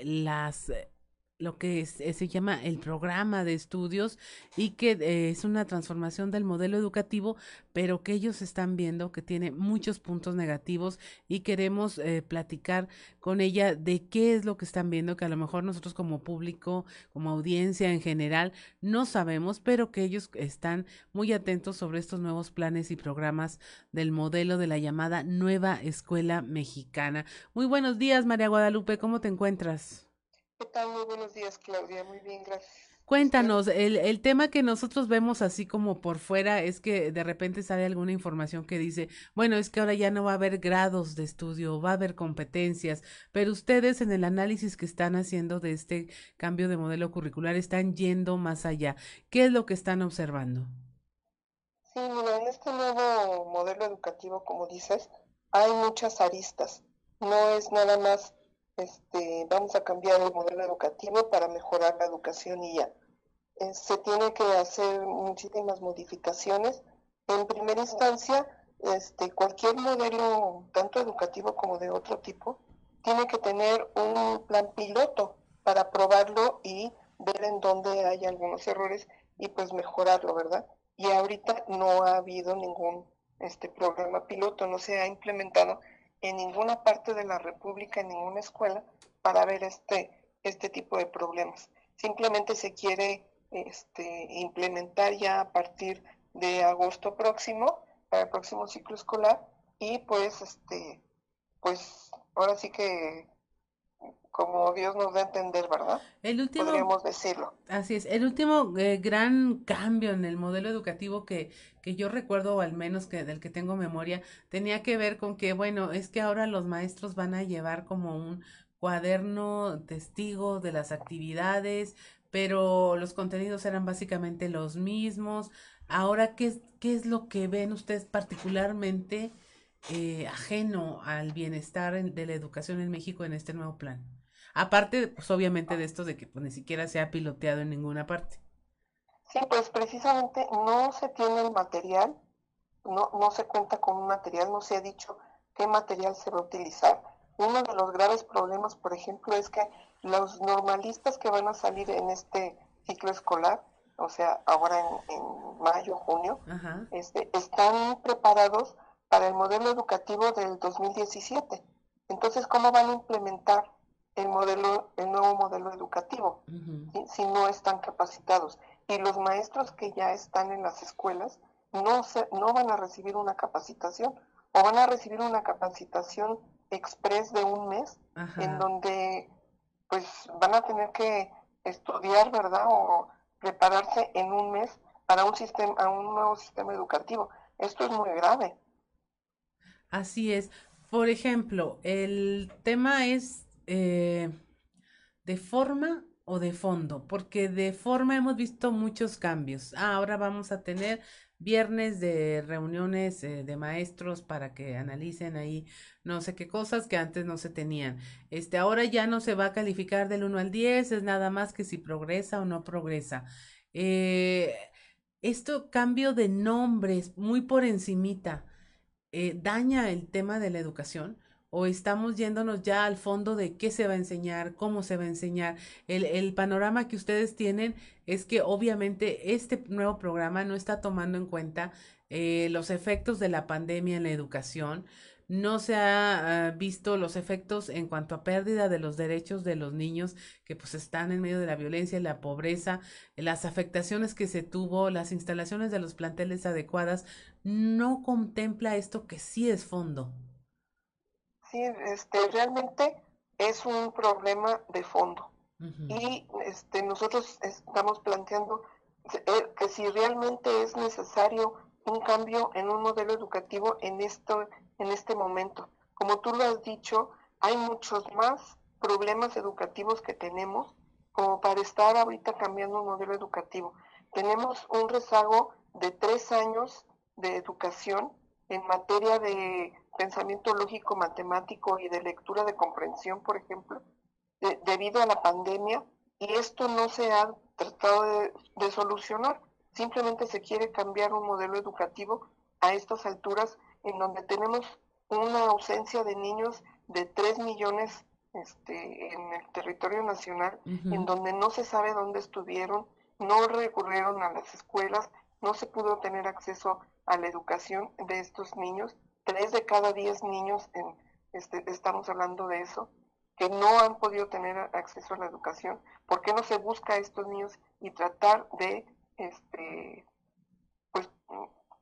eh, las lo que eh, se llama el programa de estudios y que eh, es una transformación del modelo educativo, pero que ellos están viendo que tiene muchos puntos negativos y queremos eh, platicar con ella de qué es lo que están viendo, que a lo mejor nosotros como público, como audiencia en general, no sabemos, pero que ellos están muy atentos sobre estos nuevos planes y programas del modelo de la llamada nueva escuela mexicana. Muy buenos días, María Guadalupe, ¿cómo te encuentras? Muy buenos días, Claudia. Muy bien, gracias. Cuéntanos, el, el tema que nosotros vemos así como por fuera es que de repente sale alguna información que dice, bueno, es que ahora ya no va a haber grados de estudio, va a haber competencias, pero ustedes en el análisis que están haciendo de este cambio de modelo curricular están yendo más allá. ¿Qué es lo que están observando? Sí, mira, en este nuevo modelo educativo, como dices, hay muchas aristas. No es nada más, este, vamos a cambiar el modelo educativo para mejorar la educación y ya. Eh, se tiene que hacer muchísimas modificaciones. En primera instancia, este, cualquier modelo, tanto educativo como de otro tipo, tiene que tener un plan piloto para probarlo y ver en dónde hay algunos errores y pues mejorarlo, ¿verdad? Y ahorita no ha habido ningún este programa piloto, no se ha implementado en ninguna parte de la República, en ninguna escuela, para ver este, este tipo de problemas. Simplemente se quiere este, implementar ya a partir de agosto próximo, para el próximo ciclo escolar, y pues, este, pues ahora sí que como Dios nos da a entender, ¿verdad? El último, Podríamos decirlo. Así es, el último eh, gran cambio en el modelo educativo que, que yo recuerdo, o al menos que del que tengo memoria, tenía que ver con que, bueno, es que ahora los maestros van a llevar como un cuaderno testigo de las actividades, pero los contenidos eran básicamente los mismos. Ahora, ¿qué, qué es lo que ven ustedes particularmente eh, ajeno al bienestar de la educación en México en este nuevo plan? Aparte, pues obviamente de esto de que pues, ni siquiera se ha piloteado en ninguna parte. Sí, pues precisamente no se tiene el material, no, no se cuenta con un material, no se ha dicho qué material se va a utilizar. Uno de los graves problemas, por ejemplo, es que los normalistas que van a salir en este ciclo escolar, o sea, ahora en, mayo, junio, este, están preparados para el modelo educativo del 2017. Entonces, ¿cómo van a implementar el modelo, el nuevo modelo educativo, si no están capacitados. Y los maestros que ya están en las escuelas no, se, no van a recibir una capacitación o van a recibir una capacitación express de un mes en donde pues van a tener que estudiar, ¿verdad? O prepararse en un mes para un sistema, a un nuevo sistema educativo. Esto es muy grave. Así es. Por ejemplo, el tema es eh, de forma o de fondo, porque de forma hemos visto muchos cambios. Ah, ahora vamos a tener viernes de reuniones eh, de maestros para que analicen ahí no sé qué cosas que antes no se tenían. Este, ahora ya no se va a calificar del 1 al 10, es nada más que si progresa o no progresa. Eh, esto cambio de nombres muy por encimita daña el tema de la educación o estamos yéndonos ya al fondo de qué se va a enseñar, cómo se va a enseñar. El, el, panorama que ustedes tienen es que obviamente este nuevo programa no está tomando en cuenta eh, los efectos de la pandemia en la educación. No se ha ah, visto los efectos en cuanto a pérdida de los derechos de los niños que pues están en medio de la violencia y la pobreza, las afectaciones que se tuvo, las instalaciones de los planteles adecuadas. No contempla esto que sí es fondo. Sí, este, realmente es un problema de fondo. Y este, nosotros estamos planteando eh, que si realmente es necesario un cambio en un modelo educativo en, esto, en este momento. Como tú lo has dicho, hay muchos más problemas educativos que tenemos como para estar ahorita cambiando un modelo educativo. Tenemos un rezago de tres años de educación en materia de pensamiento lógico matemático y de lectura de comprensión, por ejemplo, debido a la pandemia, y esto no se ha tratado de, solucionar. Simplemente se quiere cambiar un modelo educativo a estas alturas en donde tenemos una ausencia de niños de 3 millones este, en el territorio nacional, en donde no se sabe dónde estuvieron, no recurrieron a las escuelas, no se pudo tener acceso a la educación de estos niños tres de cada diez niños, en, este, estamos hablando de eso, que no han podido tener acceso a la educación. ¿Por qué no se busca a estos niños y tratar de, este, pues,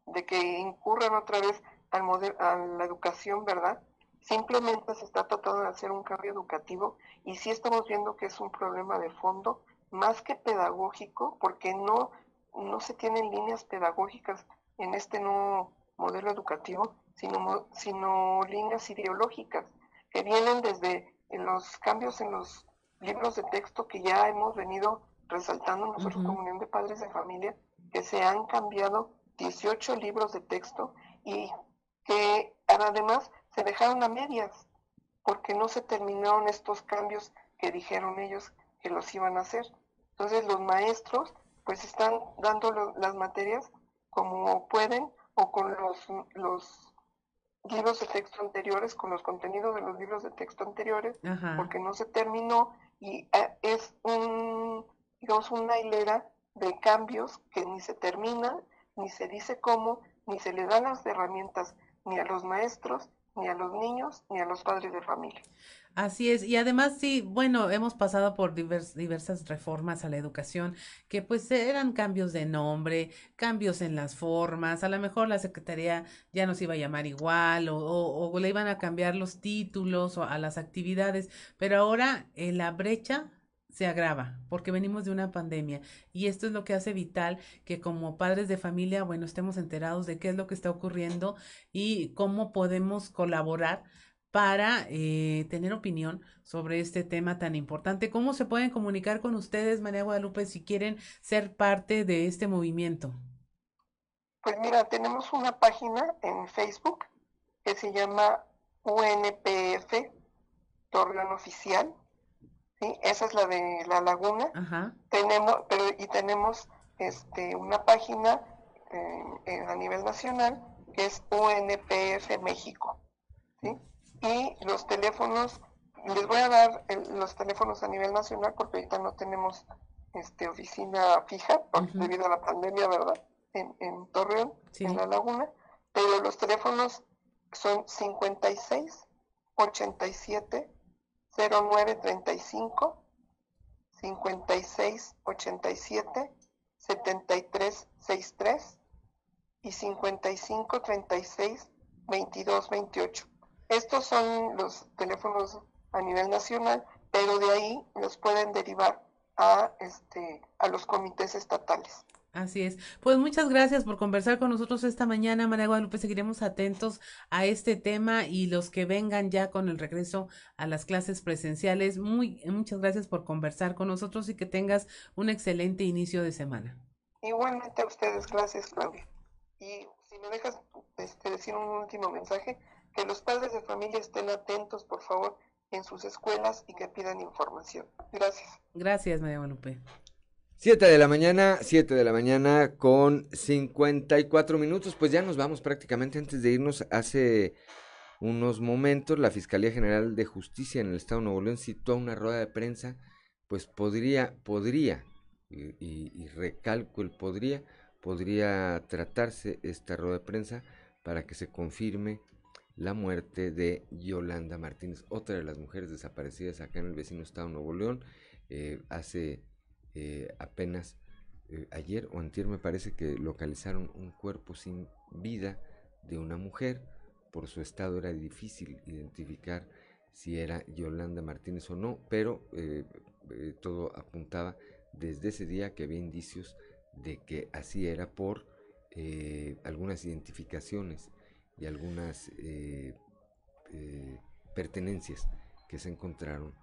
de que incurran otra vez al modelo, a la educación, verdad? Simplemente se está tratando de hacer un cambio educativo y sí estamos viendo que es un problema de fondo, más que pedagógico, porque no, no se tienen líneas pedagógicas en este nuevo modelo educativo sino, sino líneas ideológicas que vienen desde los cambios en los libros de texto que ya hemos venido resaltando nosotros como Unión de Padres de Familia, que se han cambiado 18 libros de texto y que además se dejaron a medias porque no se terminaron estos cambios que dijeron ellos que los iban a hacer. Entonces los maestros pues están dando las materias como pueden o con los, los libros de texto anteriores, con los contenidos de los libros de texto anteriores, porque no se terminó y eh, es un, digamos, una hilera de cambios que ni se termina, ni se dice cómo, ni se le dan las herramientas ni a los maestros, ni a los niños, ni a los padres de familia. Así es, y además sí, bueno, hemos pasado por diversas reformas a la educación que pues eran cambios de nombre, cambios en las formas, a lo mejor la Secretaría ya nos iba a llamar igual o, o, le iban a cambiar los títulos o a las actividades, pero ahora eh, la brecha se agrava porque venimos de una pandemia y esto es lo que hace vital que como padres de familia, bueno, estemos enterados de qué es lo que está ocurriendo y cómo podemos colaborar para eh, tener opinión sobre este tema tan importante. ¿Cómo se pueden comunicar con ustedes, María Guadalupe, si quieren ser parte de este movimiento? Pues mira, tenemos una página en Facebook que se llama UNPF Torreón Oficial. ¿sí? Esa es la de La Laguna. Tenemos, pero, y tenemos este, una página eh, a nivel nacional que es UNPF México. ¿sí? Y los teléfonos, les voy a dar los teléfonos a nivel nacional porque ahorita no tenemos este oficina fija debido a la pandemia, ¿verdad? En, en Torreón, en La Laguna, pero los teléfonos son 56 87 09 35 56 87 73 63 y 55 36 22 28. Estos son los teléfonos a nivel nacional, pero de ahí los pueden derivar a, este, a los comités estatales. Así es. Pues muchas gracias por conversar con nosotros esta mañana, María Guadalupe. Seguiremos atentos a este tema y los que vengan ya con el regreso a las clases presenciales. Muy, muchas gracias por conversar con nosotros y que tengas un excelente inicio de semana. Igualmente a ustedes, gracias, Claudia. Y si me dejas este, decir un último mensaje, que los padres de familia estén atentos, por favor, en sus escuelas y que pidan información. Gracias. Gracias, María Guadalupe. Siete de la mañana, siete de la mañana con 54 minutos. Pues ya nos vamos prácticamente antes de irnos. Hace unos momentos la Fiscalía General de Justicia en el Estado de Nuevo León citó una rueda de prensa. Pues podría, podría, y, y recalco el podría, podría tratarse esta rueda de prensa para que se confirme la muerte de Yolanda Martínez, otra de las mujeres desaparecidas acá en el vecino estado de Nuevo León. Eh, hace eh, apenas eh, ayer o antier me parece que localizaron un cuerpo sin vida de una mujer. Por su estado era difícil identificar si era Yolanda Martínez o no, pero todo apuntaba desde ese día que había indicios de que así era por algunas identificaciones y algunas eh, eh, pertenencias que se encontraron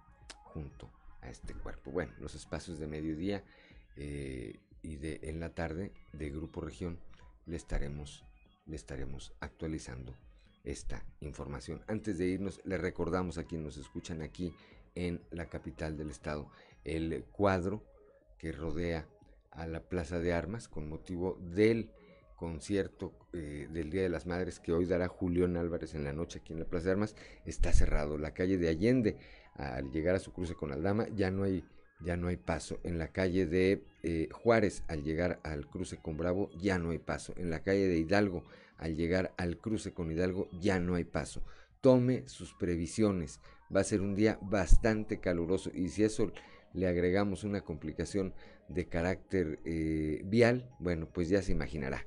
junto a este cuerpo. Bueno, los espacios de mediodía eh, y de en la tarde de Grupo Región le estaremos, le estaremos actualizando esta información. Antes de irnos, le recordamos a quienes nos escuchan aquí en la capital del estado el cuadro que rodea a la Plaza de Armas con motivo del concierto eh, del Día de las Madres que hoy dará Julián Álvarez en la noche aquí en la Plaza de Armas está cerrado. La calle de Allende, al llegar a su cruce con Aldama, ya no hay, ya no hay paso. En la calle de eh, Juárez, al llegar al cruce con Bravo, ya no hay paso. En la calle de Hidalgo, al llegar al cruce con Hidalgo, ya no hay paso. Tome sus previsiones. Va a ser un día bastante caluroso y si eso le agregamos una complicación de carácter eh, vial, bueno, pues ya se imaginará.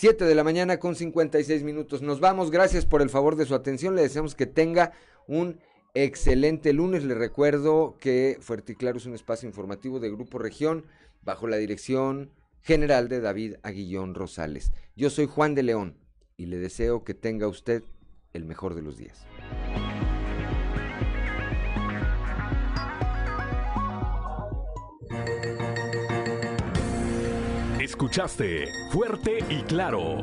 7 de la mañana con 56 minutos. Nos vamos, gracias por el favor de su atención. Le deseamos que tenga un excelente lunes. Le recuerdo que Fuerte y Claro es un espacio informativo de Grupo Región bajo la dirección general de David Aguillón Rosales. Yo soy Juan de León y le deseo que tenga usted el mejor de los días. Escuchaste Fuerte y Claro.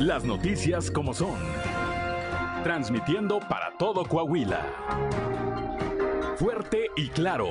Las noticias como son. Transmitiendo para todo Coahuila. Fuerte y Claro.